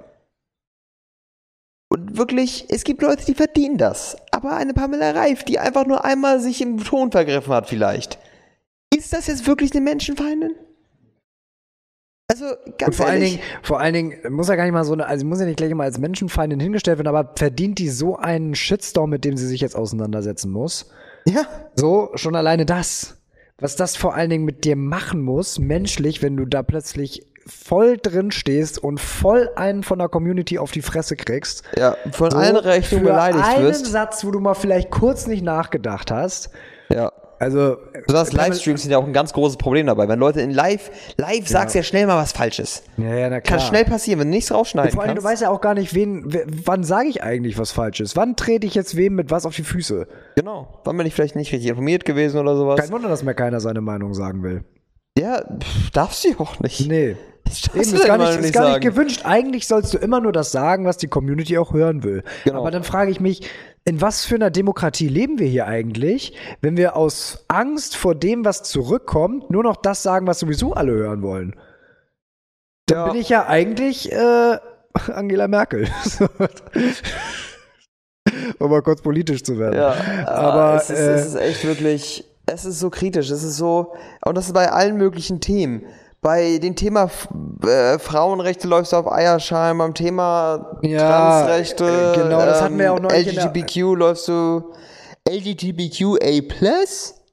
Und wirklich, es gibt Leute, die verdienen das. Aber eine Pamela Reif, die einfach nur einmal sich im Ton vergriffen hat, vielleicht. Ist das jetzt wirklich eine Menschenfeindin? Also, ganz Und vor allen ehrlich. Dingen, vor allen Dingen muss ja gar nicht mal so eine, also muss ja nicht gleich immer als Menschenfeindin hingestellt werden, aber verdient die so einen Shitstorm, mit dem sie sich jetzt auseinandersetzen muss? ja, So, schon alleine das. Was das vor allen Dingen mit dir machen muss, menschlich, wenn du da plötzlich voll drin stehst und voll einen von der Community auf die Fresse kriegst. ja, von So, allen für beleidigt einen wirst. Satz, wo du mal vielleicht kurz nicht nachgedacht hast. Ja. Also, Besonders Livestreams sind ja auch ein ganz großes Problem dabei. Wenn Leute in Live, live sagst ja schnell mal was Falsches. ja, ja, na Kann klar. schnell passieren, wenn du nichts rausschneiden Vor allem, du kannst. weißt ja auch gar nicht, wen, wann sage ich eigentlich was Falsches? Wann trete ich jetzt wem mit was auf die Füße? Genau. War man nicht vielleicht nicht richtig informiert gewesen oder sowas? Kein Wunder, dass mir keiner seine Meinung sagen will. ja, pff, darfst du ja auch nicht. Nee. Das Eben, du ist gar, nicht, ist gar nicht gewünscht. Eigentlich sollst du immer nur das sagen, was die Community auch hören will. Genau. Aber dann frage ich mich, in was für einer Demokratie leben wir hier eigentlich, wenn wir aus Angst vor dem, was zurückkommt, nur noch das sagen, was sowieso alle hören wollen? Dann Ja. bin ich ja eigentlich äh, Angela Merkel. um mal kurz politisch zu werden. Ja, Aber, aber es ist, äh, es ist echt wirklich, es ist so kritisch, es ist so, und das ist bei allen möglichen Themen. Bei dem Thema äh, Frauenrechte läufst du auf Eierschalen, beim Thema Ja, Transrechte, äh, genau, das hatten wir auch neulich in der- LGBTQ läufst du LGBTQA+,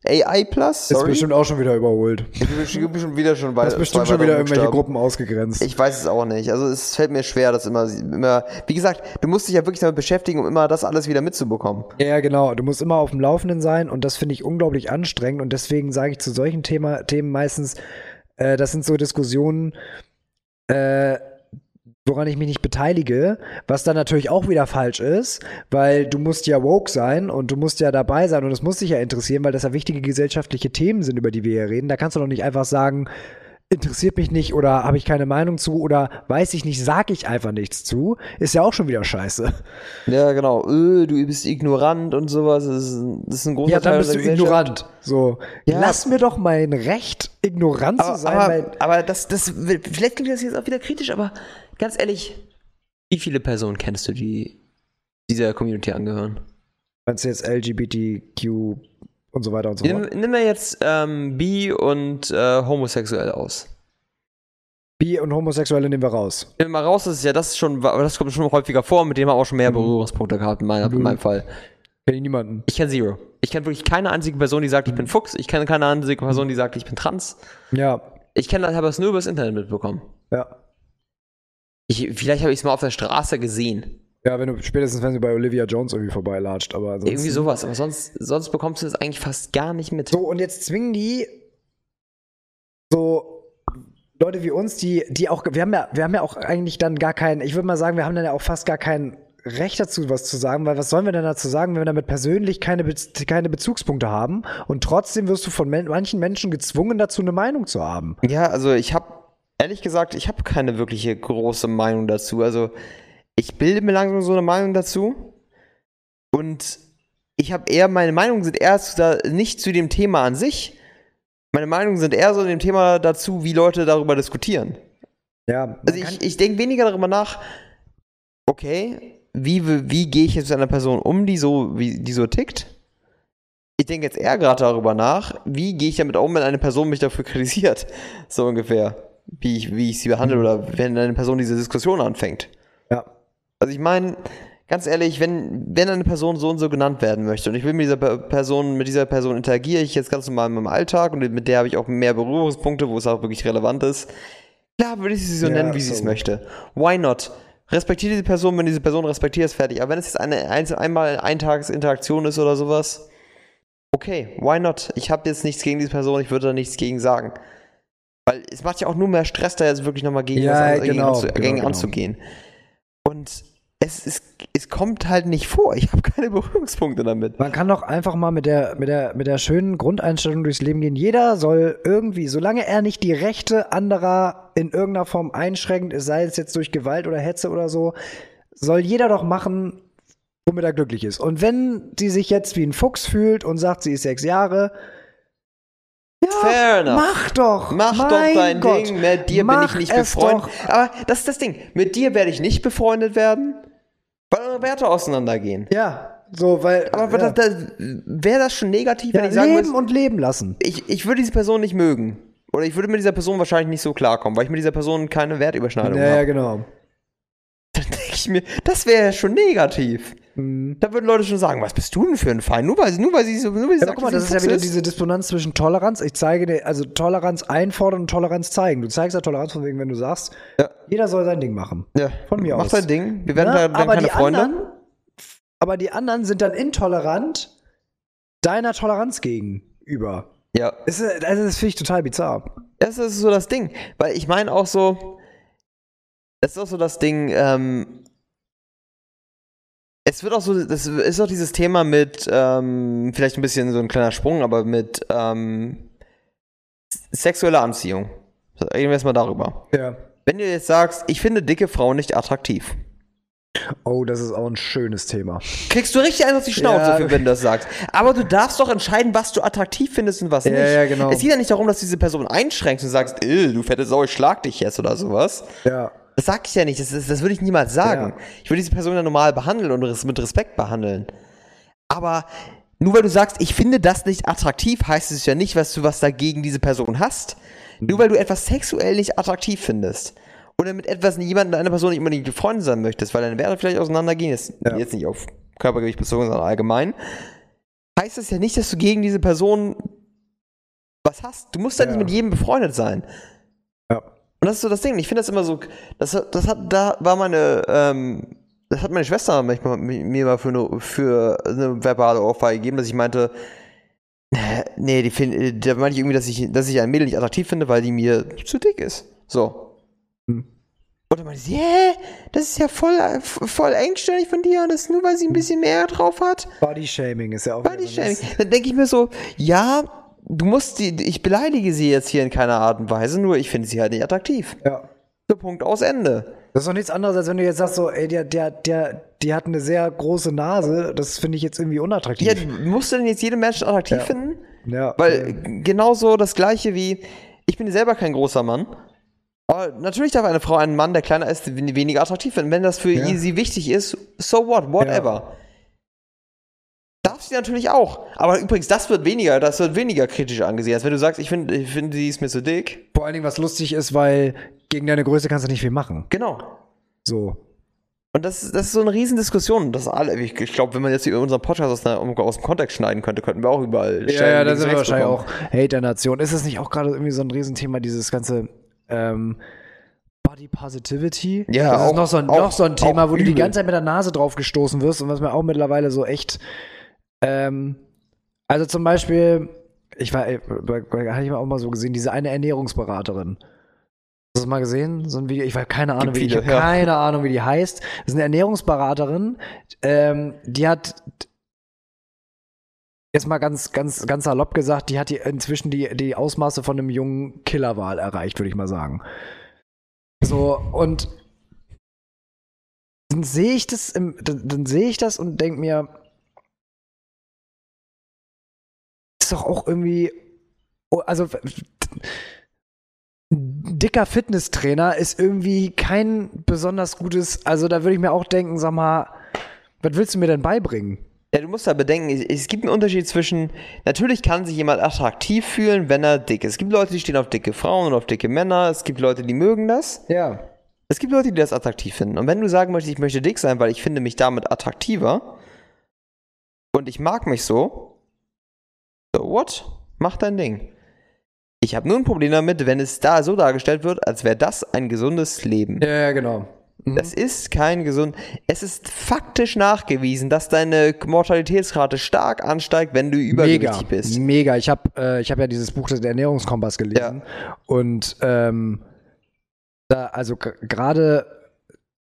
AI+, Ist sorry. bestimmt auch schon wieder überholt. Ich bin bestimmt schon wieder schon Das ist bestimmt schon wieder irgendwelche Gruppen ausgegrenzt. Ich weiß es auch nicht. Also es fällt mir schwer, das immer, immer, wie gesagt, du musst dich ja wirklich damit beschäftigen, um immer das alles wieder mitzubekommen. Ja, genau. Du musst immer auf dem Laufenden sein und das finde ich unglaublich anstrengend und deswegen sage ich zu solchen Thema, Themen meistens, äh, das sind so Diskussionen, äh, woran ich mich nicht beteilige, was dann natürlich auch wieder falsch ist, weil du musst ja woke sein und du musst ja dabei sein und es muss dich ja interessieren, weil das ja wichtige gesellschaftliche Themen sind, über die wir hier reden. Da kannst du doch nicht einfach sagen, interessiert mich nicht oder habe ich keine Meinung zu oder weiß ich nicht, sag ich einfach nichts zu, ist ja auch schon wieder scheiße. Ja, genau. Öh, du bist ignorant und sowas. Das ist, ein- das ist ein großer Ja, dann Teil bist du ignorant. So, Ja. lass mir doch mein Recht, ignorant Aber, zu sein, aber, aber das, das, vielleicht klingt das jetzt auch wieder kritisch, aber ganz ehrlich, wie viele Personen kennst du, die dieser Community angehören? meinst du jetzt LGBTQ und so weiter und so Nimm, fort. nimm mir jetzt ähm, bi und äh, homosexuell aus. Bi und Homosexuelle nehmen wir raus. Nimm mal raus, das ist ja das ist schon, das kommt schon häufiger vor, mit dem haben wir auch schon mehr Mhm. Berührungspunkte gehabt in, meiner, in meinem Fall. Kenn ich niemanden. Ich kenne Zero. Ich kenne wirklich keine einzige Person, die sagt, ich bin Fuchs. Ich kenne keine einzige Person, die sagt, ich bin trans. Ja, Ich kenne das, habe es nur übers Internet mitbekommen. ja. Ich, vielleicht habe ich es mal auf der Straße gesehen. Ja, wenn du spätestens, wenn sie bei Olivia Jones irgendwie vorbeilatscht, aber ansonsten- Irgendwie sowas. Aber sonst, sonst bekommst du das eigentlich fast gar nicht mit. So, und jetzt zwingen die so Leute wie uns, die, die auch, wir haben ja, wir haben ja auch eigentlich dann gar keinen, ich würde mal sagen, wir haben dann ja auch fast gar kein Recht dazu, was zu sagen, weil was sollen wir denn dazu sagen, wenn wir damit persönlich keine, Be keine Bezugspunkte haben und trotzdem wirst du von men manchen Menschen gezwungen dazu, eine Meinung zu haben. Ja, also ich habe, ehrlich gesagt, ich habe keine wirkliche große Meinung dazu. Also ich bilde mir langsam so eine Meinung dazu. Und ich habe eher, meine Meinungen sind eher zu nicht zu dem Thema an sich. Meine Meinungen sind eher so dem Thema dazu, wie Leute darüber diskutieren. Ja, Also ich, ich denke weniger darüber nach, okay, wie, wie gehe ich jetzt mit einer Person um, die so, wie, die so tickt? Ich denke jetzt eher gerade darüber nach, wie gehe ich damit um, wenn eine Person mich dafür kritisiert. So ungefähr. Wie ich, wie ich sie behandle Mhm. oder wenn eine Person diese Diskussion anfängt. ja. Also ich meine, ganz ehrlich, wenn, wenn eine Person so und so genannt werden möchte und ich will mit dieser Pe- Person, mit dieser Person interagiere ich jetzt ganz normal in meinem Alltag und mit der habe ich auch mehr Berührungspunkte, wo es auch wirklich relevant ist, klar würde ich sie so Ja, nennen, wie sie es so. möchte. Why not? Respektiere diese Person, wenn diese Person respektiert, ist fertig. Aber wenn es jetzt eine einzel einmal Eintagsinteraktion ist oder sowas, okay, why not? Ich habe jetzt nichts gegen diese Person, ich würde da nichts gegen sagen. Weil es macht ja auch nur mehr Stress, da jetzt wirklich nochmal gegen, Ja, an- gegen, genau, anzu genau, gegen genau. anzugehen. Und es, ist, es kommt halt nicht vor. Ich habe keine Berührungspunkte damit. Man kann doch einfach mal mit der, mit der, mit der schönen Grundeinstellung durchs Leben gehen. Jeder soll irgendwie, solange er nicht die Rechte anderer in irgendeiner Form einschränkt, es sei es jetzt durch Gewalt oder Hetze oder so, soll jeder doch machen, womit er glücklich ist. Und wenn sie sich jetzt wie ein Fuchs fühlt und sagt, sie ist sechs Jahre, Fair enough. Mach doch. Mach doch dein Gott. Ding. Mit dir Mach bin ich nicht es befreundet. doch. Aber das ist das Ding. Mit dir werde ich nicht befreundet werden, weil eure Werte auseinandergehen. Ja, so, weil. Aber ja. wäre das schon negativ, ja, wenn ich sagen leben würde, und leben lassen. ich, ich würde diese Person nicht mögen. Oder ich würde mit dieser Person wahrscheinlich nicht so klarkommen, weil ich mit dieser Person keine Wertüberschneidung Ja, ja, habe. genau. Dann denke ich mir, das wäre ja schon negativ. Mhm. Da würden Leute schon sagen, was bist du denn für ein Feind? Nur weil, nur weil sie so, nur weil sie Ja, sagt, guck mal, das ist ja wieder Fuchs diese Disponanz zwischen Toleranz. Ich zeige dir, also Toleranz einfordern und Toleranz zeigen. Du zeigst ja Toleranz von wegen, wenn du sagst, Ja. jeder soll sein Ding machen. Ja, Von mir mach aus. dein Ding. Wir werden, Ne? werden aber keine die Freunde. Anderen, aber die anderen sind dann intolerant deiner Toleranz gegenüber. ja. Es ist, also das finde ich total bizarr. Das ist so das Ding. Weil ich meine auch so, das ist auch so das Ding, ähm, es wird auch so, das ist auch dieses Thema mit, ähm, vielleicht ein bisschen so ein kleiner Sprung, aber mit ähm, sexueller Anziehung. Reden wir jetzt mal darüber. Ja. Wenn du jetzt sagst, ich finde dicke Frauen nicht attraktiv, Oh, das ist auch ein schönes Thema. kriegst du richtig eins auf die Schnauze, Ja. für, wenn du das sagst. Aber du darfst doch entscheiden, was du attraktiv findest und was Ja, nicht. ja, genau. Es geht ja nicht darum, dass du diese Person einschränkst und sagst, "Äh, du fette Sau, ich schlag dich jetzt oder sowas. Ja. Das sag ich ja nicht, das, ist, das würde ich niemals sagen. Ja. Ich würde diese Person ja normal behandeln und mit Respekt behandeln. Aber nur weil du sagst, ich finde das nicht attraktiv, heißt es ja nicht, was du was dagegen diese Person hast. Nur weil du etwas sexuell nicht attraktiv findest. Oder mit etwas jemandem, einer Person nicht unbedingt befreundet sein möchtest, weil deine Werte vielleicht auseinandergehen, jetzt, Ja. jetzt nicht auf Körpergewicht bezogen, sondern allgemein, heißt das ja nicht, dass du gegen diese Person was hast. Du musst ja, Ja. nicht mit jedem befreundet sein. Ja. Und das ist so das Ding. Ich finde das immer so, das, hat- das hat, da war meine, ähm, das hat meine Schwester manchmal mi- mir mal für eine, für eine verbale Ohrfeige gegeben, dass ich meinte, äh, nee, die find, da meinte ich irgendwie, dass ich, dass ich ein Mädel nicht attraktiv finde, weil die mir zu dick ist. So. Hm. Und dann meinte sie, hä, das ist ja voll, voll engstirnig von dir und das ist nur, weil sie ein bisschen mehr drauf hat. Bodyshaming ist ja auch. Body Shaming. Dann denke ich mir so, ja, du musst die, ich beleidige sie jetzt hier in keiner Art und Weise, nur ich finde sie halt nicht attraktiv. Ja. So, Punkt aus Ende. Das ist doch nichts anderes, als wenn du jetzt sagst, so, ey, der, der, der, die hat eine sehr große Nase. Das finde ich jetzt irgendwie unattraktiv. Ja, musst du denn jetzt jeden Menschen attraktiv Ja. finden? Ja, Weil genauso das gleiche wie, ich bin selber kein großer Mann. Aber natürlich darf eine Frau einen Mann, der kleiner ist, wen- weniger attraktiv finden. Wenn das für Ja. sie wichtig ist, so what, whatever. Darf sie natürlich auch. Aber übrigens, das wird weniger, das wird weniger kritisch angesehen, als wenn du sagst, ich finde, ich finde, sie ist mir zu dick. vor allen Dingen, was lustig ist, weil gegen deine Größe kannst du nicht viel machen. Genau. So. Und das, das ist so eine Riesendiskussion. Das alle, ich, glaube, wenn man jetzt über unseren Podcast aus, aus dem Kontext schneiden könnte, könnten wir auch überall Ja, ja, da sind wir wahrscheinlich bekommen. auch Hate der Nation. Ist es nicht auch gerade irgendwie so ein Riesenthema, dieses ganze ähm, Body Positivity? Ja, das auch- ist noch so ein, auch- noch so ein Thema, wo du die übel. ganze Zeit mit der Nase drauf gestoßen wirst und was mir auch mittlerweile so echt. Ähm, also zum Beispiel, ich war, äh, hatte ich mal auch mal so gesehen, diese eine Ernährungsberaterin. Hast du das mal gesehen? So ein Video? Ich weiß keine Ahnung, Gibt wie die, ich viele, habe ja. keine Ahnung, wie die heißt. Das ist eine Ernährungsberaterin, ähm, die hat jetzt mal ganz, ganz, ganz salopp gesagt, die hat die inzwischen die, die Ausmaße von einem jungen Killerwal erreicht, würde ich mal sagen. So, und dann sehe ich das im, dann, dann sehe ich das und denke mir, ist doch auch irgendwie, oh, also dicker Fitnesstrainer ist irgendwie kein besonders gutes, also da würde ich mir auch denken, sag mal, was willst du mir denn beibringen? Ja, du musst da bedenken, es, es gibt einen Unterschied zwischen, natürlich kann sich jemand attraktiv fühlen, wenn er dick ist. Es gibt Leute, die stehen auf dicke Frauen und auf dicke Männer. Es gibt Leute, die mögen das. Ja. Es gibt Leute, die das attraktiv finden. Und wenn du sagen möchtest, ich möchte dick sein, weil ich finde mich damit attraktiver und ich mag mich so, so what? Mach dein Ding. Ich habe nur ein Problem damit, wenn es da so dargestellt wird, als wäre das ein gesundes Leben. Ja, ja, genau. Das ist kein gesund. Es ist faktisch nachgewiesen, dass deine Mortalitätsrate stark ansteigt, wenn du Mega, übergewichtig bist. mega. Ich habe äh, ich hab ja dieses Buch des Ernährungskompass gelesen und ähm, da, also gerade,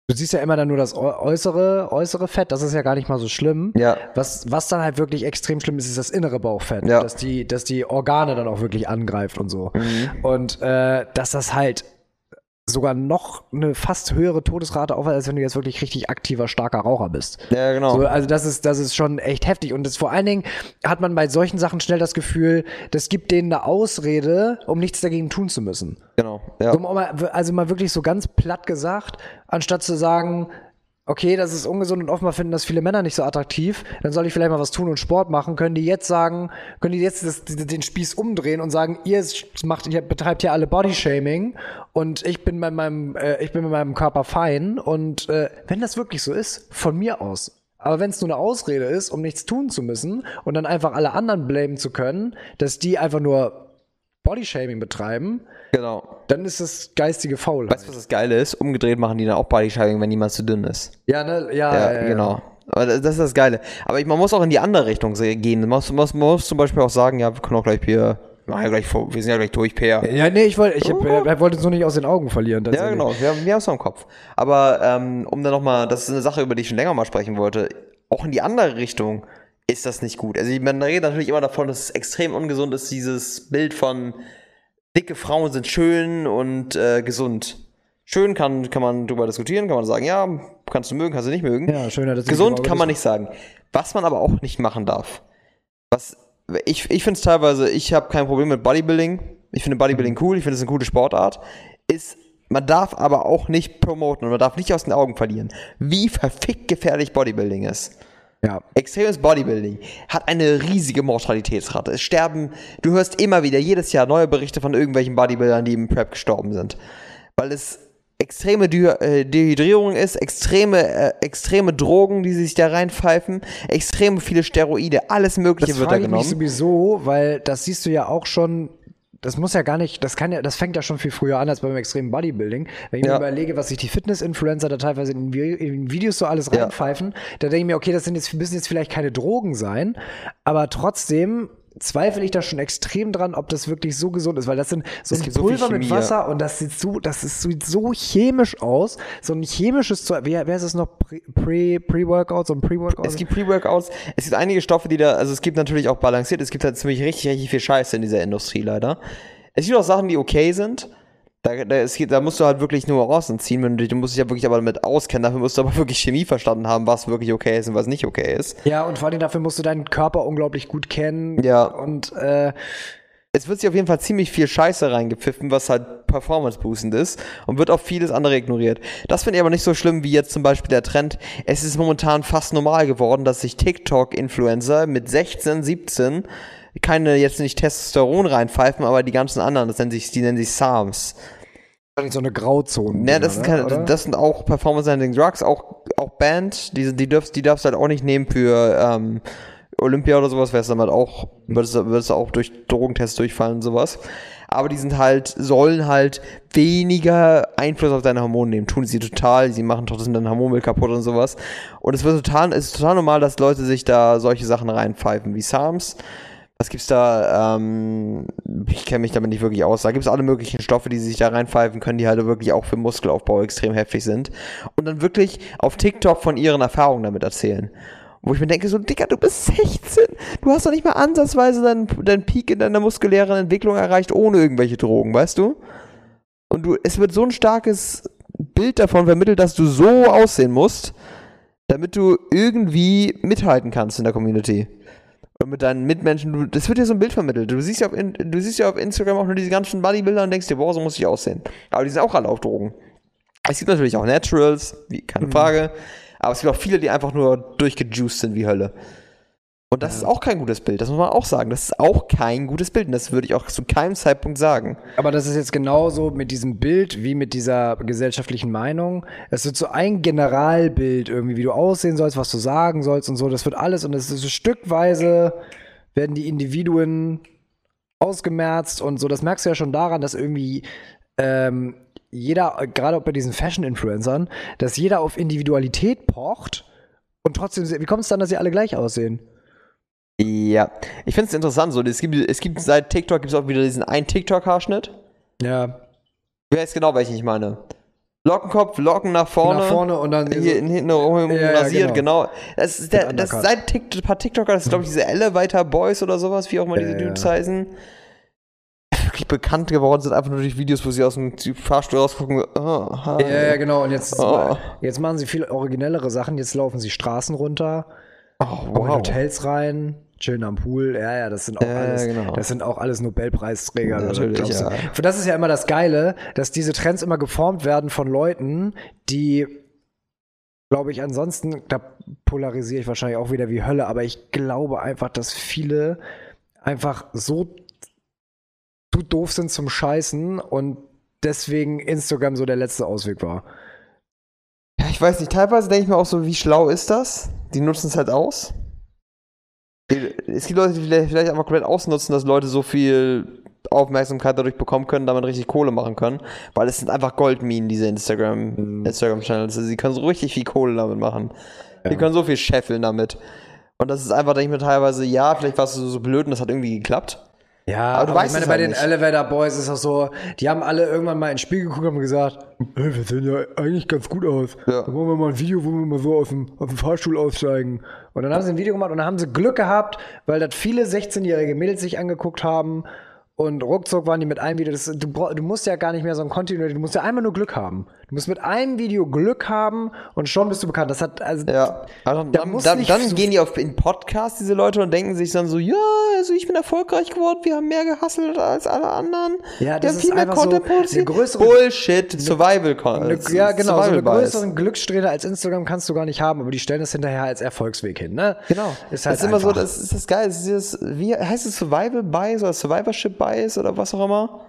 du siehst ja immer dann nur das äu- äußere, äußere Fett, das ist ja gar nicht mal so schlimm. Ja. Was, was dann halt wirklich extrem schlimm ist, ist das innere Bauchfett, Ja. dass, die, dass die Organe dann auch wirklich angreift und so. Mhm. Und äh, dass das halt sogar noch eine fast höhere Todesrate aufweist, als wenn du jetzt wirklich richtig aktiver, starker Raucher bist. Ja, genau. So, also das ist, das ist schon echt heftig. Und das vor allen Dingen hat man bei solchen Sachen schnell das Gefühl, das gibt denen eine Ausrede, um nichts dagegen tun zu müssen. genau. Ja. So, also mal wirklich so ganz platt gesagt, anstatt zu sagen, okay, das ist ungesund und offenbar finden das viele Männer nicht so attraktiv, dann soll ich vielleicht mal was tun und Sport machen, können die jetzt sagen, können die jetzt das, den Spieß umdrehen und sagen, ihr macht, ihr betreibt hier alle Bodyshaming und ich bin bei meinem, äh, ich bin mit meinem Körper fein und äh, wenn das wirklich so ist, von mir aus. Aber wenn es nur eine Ausrede ist, um nichts tun zu müssen und dann einfach alle anderen blamen zu können, dass die einfach nur Bodyshaming betreiben, genau. Dann ist das geistige Faulheit. Weißt du, was das Geile ist? Umgedreht machen die dann auch Bodyshaming, wenn jemand zu dünn ist. Ja, ne? Ja, Ja, ja, ja. genau. Aber das ist das Geile. Aber ich, man muss auch in die andere Richtung gehen. Man muss, man muss, zum Beispiel auch sagen, ja, wir können auch gleich hier, machen ja gleich vor, wir sind ja gleich durch, Per. Ja, nee, ich wollte ich, äh, wollte es nur nicht aus den Augen verlieren. Ja, genau, wir, wir haben es noch im Kopf. Aber ähm, um dann nochmal, das ist eine Sache, über die ich schon länger mal sprechen wollte, auch in die andere Richtung ist das nicht gut. Also man redet natürlich immer davon, dass es extrem ungesund ist, dieses Bild von dicke Frauen sind schön und äh, gesund. Schön kann, kann man drüber diskutieren, kann man sagen, ja, kannst du mögen, kannst du nicht mögen. Ja, schöner, Gesund kann man nicht sagen. Was man aber auch nicht machen darf. Was ich, ich finde es teilweise, ich habe kein Problem mit Bodybuilding. Ich finde Bodybuilding cool, ich finde es eine coole Sportart. Ist, man darf aber auch nicht promoten und man darf nicht aus den Augen verlieren, wie verfickt gefährlich Bodybuilding ist. Ja. Extremes Bodybuilding hat eine riesige Mortalitätsrate. Es sterben, du hörst immer wieder jedes Jahr neue Berichte von irgendwelchen Bodybuildern, die im Prep gestorben sind. Weil es extreme äh, Dehydrierung ist, extreme, äh, extreme Drogen, die sich da reinpfeifen, extrem viele Steroide, alles Mögliche Das wird da frage ich mich genommen. sowieso, weil das siehst du ja auch schon. Das muss ja gar nicht, das kann ja, das fängt ja schon viel früher an als beim extremen Bodybuilding. Wenn ich Ja. mir überlege, was sich die Fitness-Influencer da teilweise in, in Videos so alles Ja. reinpfeifen, da denke ich mir, okay, das sind jetzt, müssen jetzt vielleicht keine Drogen sein, aber trotzdem zweifle ich da schon extrem dran, ob das wirklich so gesund ist, weil das sind so Es ein gibt so Pulver mit. Wasser und das sieht so, das ist, sieht so chemisch aus, so ein chemisches Zeug, wie, wer ist es noch, Pre- Pre- Pre-Workout, so ein Pre-Workout? Es gibt Pre-Workouts, es gibt einige Stoffe, die da, also es gibt natürlich auch balanciert, es gibt halt ziemlich richtig, richtig viel Scheiße in dieser Industrie leider. Es gibt auch Sachen, die okay sind. Da, da, geht, da musst du halt wirklich Nuancen ziehen, wenn du, dich- du musst dich ja wirklich aber damit auskennen, dafür musst du aber wirklich Chemie verstanden haben, was wirklich okay ist und was nicht okay ist. Ja, und vor allem dafür musst du deinen Körper unglaublich gut kennen. Ja. Und äh, Es wird sich auf jeden Fall ziemlich viel Scheiße reingepfiffen, was halt performance-boostend ist und wird auf vieles andere ignoriert. Das finde ich aber nicht so schlimm wie jetzt zum Beispiel der Trend. Es ist momentan fast normal geworden, dass sich TikTok-Influencer mit 16, 17 keine jetzt nicht Testosteron reinpfeifen, aber die ganzen anderen, das nennen sich, die nennen sich SARMs. So eine Grauzone. Ja, das sind, keine, das sind auch Performance-Enhancing Drugs, auch, auch Band, die, die, darfst, die darfst du halt auch nicht nehmen für ähm, Olympia oder sowas, wär's dann halt auch, würdest, würdest auch durch Drogentests durchfallen und sowas. Aber die sind halt, sollen halt weniger Einfluss auf deine Hormone nehmen. Tun sie total, sie machen trotzdem dein Hormonbild kaputt und sowas. Und es wird total, es ist total normal, dass Leute sich da solche Sachen reinpfeifen, wie SARMs. Was gibt's da? Ähm, ich kenne mich damit nicht wirklich aus. Da gibt's alle möglichen Stoffe, die sich da reinpfeifen können, die halt wirklich auch für Muskelaufbau extrem heftig sind. Und dann wirklich auf TikTok von ihren Erfahrungen damit erzählen. Wo ich mir denke, so, Digga, du bist 16. Du hast doch nicht mal ansatzweise deinen, deinen Peak in deiner muskulären Entwicklung erreicht, ohne irgendwelche Drogen, weißt du? Und du, es wird so ein starkes Bild davon vermittelt, dass du so aussehen musst, damit du irgendwie mithalten kannst in der Community. Und mit deinen Mitmenschen, du, das wird dir so ein Bild vermittelt. Du siehst ja auf, du siehst ja auf Instagram auch nur diese ganzen Bodybuilder und denkst dir, boah, so muss ich aussehen. Aber die sind auch alle auf Drogen. Es gibt natürlich auch Naturals, wie, keine Frage. Aber es gibt auch viele, die einfach nur durchgejuiced sind wie Hölle. Und das ist auch kein gutes Bild, das muss man auch sagen. Das ist auch kein gutes Bild und das würde ich auch zu keinem Zeitpunkt sagen. Aber das ist jetzt genauso mit diesem Bild wie mit dieser gesellschaftlichen Meinung. Es wird so ein Generalbild irgendwie, wie du aussehen sollst, was du sagen sollst und so. Das wird alles und es ist so stückweise werden die Individuen ausgemerzt und so. Das merkst du ja schon daran, dass irgendwie ähm, jeder, gerade auch bei diesen Fashion-Influencern, dass jeder auf Individualität pocht und trotzdem, wie kommt es dann, dass sie alle gleich aussehen? Ja, ich finde es interessant so. Es gibt, es gibt seit TikTok gibt es auch wieder diesen einen TikTok-Haarschnitt. Ja, Wer weiß genau, welchen ich meine. Lockenkopf, Locken nach vorne. nach vorne und dann Hier hinten rum Ja, ja, rasiert, genau. Das ist der, das seit TikTok, ein paar TikToker, das ist glaube ich diese Elevator Boys oder sowas, wie auch immer Ja, diese. Dudes heißen. wirklich bekannt geworden sind, einfach nur durch Videos, wo sie aus dem Fahrstuhl rausgucken. Oh, hi. Ja, genau. Und jetzt, Oh. jetzt machen sie viel originellere Sachen. Jetzt laufen sie Straßen runter, oh, auch in wow. Hotels rein, chillen am Pool. Ja, ja, das sind auch Ja, alles, genau. das sind auch alles Nobelpreisträger. Natürlich, Glaubst du? ja. Für das ist ja immer das Geile, dass diese Trends immer geformt werden von Leuten, die glaube ich, ansonsten, da polarisiere ich wahrscheinlich auch wieder wie Hölle, aber ich glaube einfach, dass viele einfach so zu doof sind zum Scheißen und deswegen Instagram so der letzte Ausweg war. Ja, ich weiß nicht, teilweise denke ich mir auch so, wie schlau ist das? Die nutzen es halt aus. Es gibt Leute, die vielleicht, vielleicht einfach komplett ausnutzen, dass Leute so viel Aufmerksamkeit dadurch bekommen können, damit richtig Kohle machen können. Weil es sind einfach Goldminen, diese Instagram, Mhm. Instagram-Channels. Also sie können so richtig viel Kohle damit machen. Ja. Die können so viel scheffeln damit. Und das ist einfach, denke ich mir teilweise, ja, vielleicht warst du so blöd und das hat irgendwie geklappt. Ja, Aber du aber weißt ich meine, es bei halt den nicht. Elevator Boys ist das so, die haben alle irgendwann mal ins Spiel geguckt und haben gesagt, hey, wir sehen ja eigentlich ganz gut aus. Ja. Dann machen wir mal ein Video, wo wir mal so aus dem, aus dem Fahrstuhl aussteigen. Und dann haben sie ein Video gemacht und dann haben sie Glück gehabt, weil das viele 16-jährige Mädels sich angeguckt haben. Und ruckzuck waren die mit einem Video. Das, du, du musst ja gar nicht mehr so ein Kontinuierlich, du musst ja einmal nur Glück haben. Du musst mit einem Video Glück haben und schon bist du bekannt. Das hat, also, Ja. Dann, Da dann, dann, dann so- gehen die auf in Podcasts, diese Leute, und denken sich dann so, ja, also ich bin erfolgreich geworden, wir haben mehr gehasselt als alle anderen. Ja, wir das haben ist viel mehr einfach so Content eine produziert. Bullshit, Survival Content. ja, genau, so Survival einen Bias. größeren Glückssträhne als Instagram kannst du gar nicht haben, aber die stellen das hinterher als Erfolgsweg hin, ne? Genau. Ist halt das ist immer so, einfach. das ist das geil. Ist dieses, wie heißt es Survival Bias oder Survivorship Bias oder was auch immer?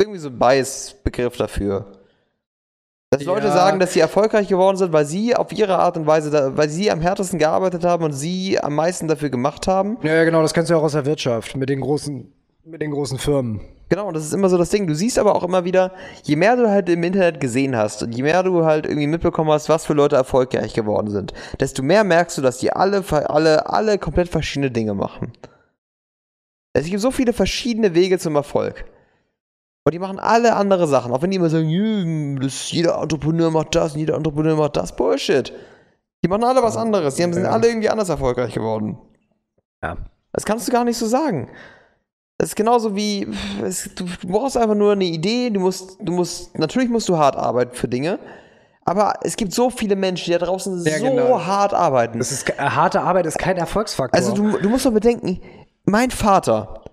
Irgendwie so ein Bias-Begriff dafür. Dass Leute Ja. sagen, dass sie erfolgreich geworden sind, weil sie auf ihre Art und Weise, da, weil sie am härtesten gearbeitet haben und sie am meisten dafür gemacht haben. Ja, ja, genau, das kennst du ja auch aus der Wirtschaft mit den großen, mit den großen Firmen. Genau, und das ist immer so das Ding. Du siehst aber auch immer wieder, je mehr du halt im Internet gesehen hast und je mehr du halt irgendwie mitbekommen hast, was für Leute erfolgreich geworden sind, desto mehr merkst du, dass die alle, alle, alle komplett verschiedene Dinge machen. Es gibt so viele verschiedene Wege zum Erfolg. Und die machen alle andere Sachen. Auch wenn die immer sagen, "Jö, das, jeder Entrepreneur macht das, und jeder Entrepreneur macht das. Bullshit. Die machen alle was anderes. Die haben, sind alle irgendwie anders erfolgreich geworden. Ja. Das kannst du gar nicht so sagen. Das ist genauso wie, es, du brauchst einfach nur eine Idee, du musst, du musst, natürlich musst du hart arbeiten für Dinge, aber es gibt so viele Menschen, die da draußen Ja, so genau. hart arbeiten. Das ist, äh, harte Arbeit ist kein Erfolgsfaktor. Also du, du musst doch bedenken, mein Vater,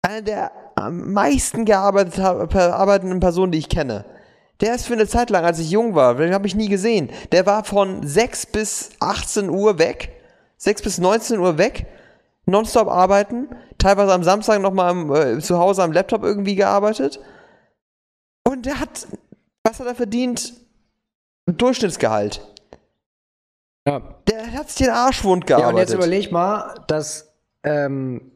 einer der am meisten gearbeitet hab- per- arbeitenden Personen, die ich kenne, der ist für eine Zeit lang, als ich jung war, den habe ich nie gesehen, der war von 6 bis 18 Uhr weg, 6 bis 19 Uhr weg, nonstop arbeiten, teilweise am Samstag nochmal äh, zu Hause am Laptop irgendwie gearbeitet. Und der hat, was hat er verdient? Durchschnittsgehalt. ja. Der hat sich den Arschwund ja, gearbeitet. und jetzt überleg mal, dass, ähm,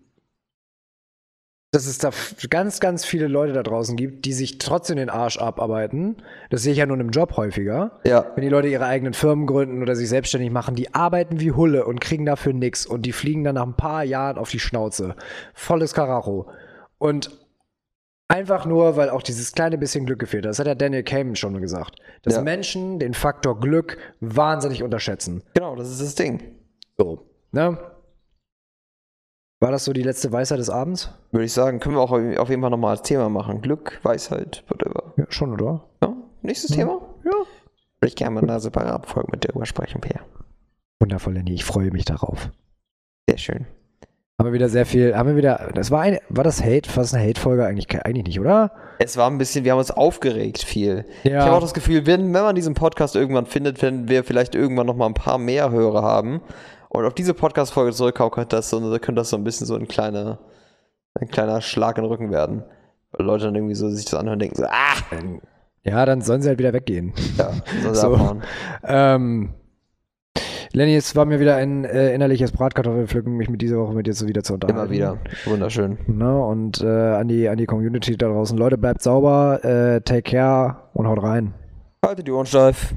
dass es da ganz, ganz viele Leute da draußen gibt, die sich trotzdem den Arsch abarbeiten. Das sehe ich ja nun im Job häufiger. ja. Wenn die Leute ihre eigenen Firmen gründen oder sich selbstständig machen, die arbeiten wie Hulle und kriegen dafür nichts und die fliegen dann nach ein paar Jahren auf die Schnauze. Volles Karacho. Und einfach nur, weil auch dieses kleine bisschen Glück gefehlt hat. Das hat ja Daniel Kahneman schon gesagt. Dass Ja. Menschen den Faktor Glück wahnsinnig unterschätzen. Genau, das ist das Ding. So. Ne? War das so die letzte Weisheit des Abends? Würde ich sagen, können wir auch auf jeden Fall nochmal als Thema machen. Glück, Weisheit, whatever. Ja, schon, oder? Ja? Nächstes Thema? Ja. Ich gerne mal in einer separaten Folge mit dir drüber sprechen. Wundervoll, Lenny. Ich freue mich darauf. Sehr schön. Haben wir wieder sehr viel, haben wir wieder, das war eine, war das Hate, das eine Hate-Folge? Eigentlich, eigentlich nicht, oder? Es war ein bisschen, wir haben uns aufgeregt viel. Ja. Ich habe auch das Gefühl, wenn, wenn man diesen Podcast irgendwann findet, wenn wir vielleicht irgendwann nochmal ein paar mehr Hörer haben und auf diese Podcast-Folge zurückkommen, könnte das, so, könnte das so ein bisschen so ein kleiner, ein kleiner Schlag in den Rücken werden. Weil Leute dann irgendwie so sich das anhören und denken so, ah, Ja, dann sollen sie halt wieder weggehen. ja, soll sie So. abhauen. Ähm, Lenny, es war mir wieder ein äh, innerliches Bratkartoffelpflücken, mich mit dieser Woche mit dir so wieder zu unterhalten. Immer wieder. Wunderschön. Ne? Und äh, an, die, an die Community da draußen. Leute, bleibt sauber, äh, take care und haut rein. Haltet die Ohren steif.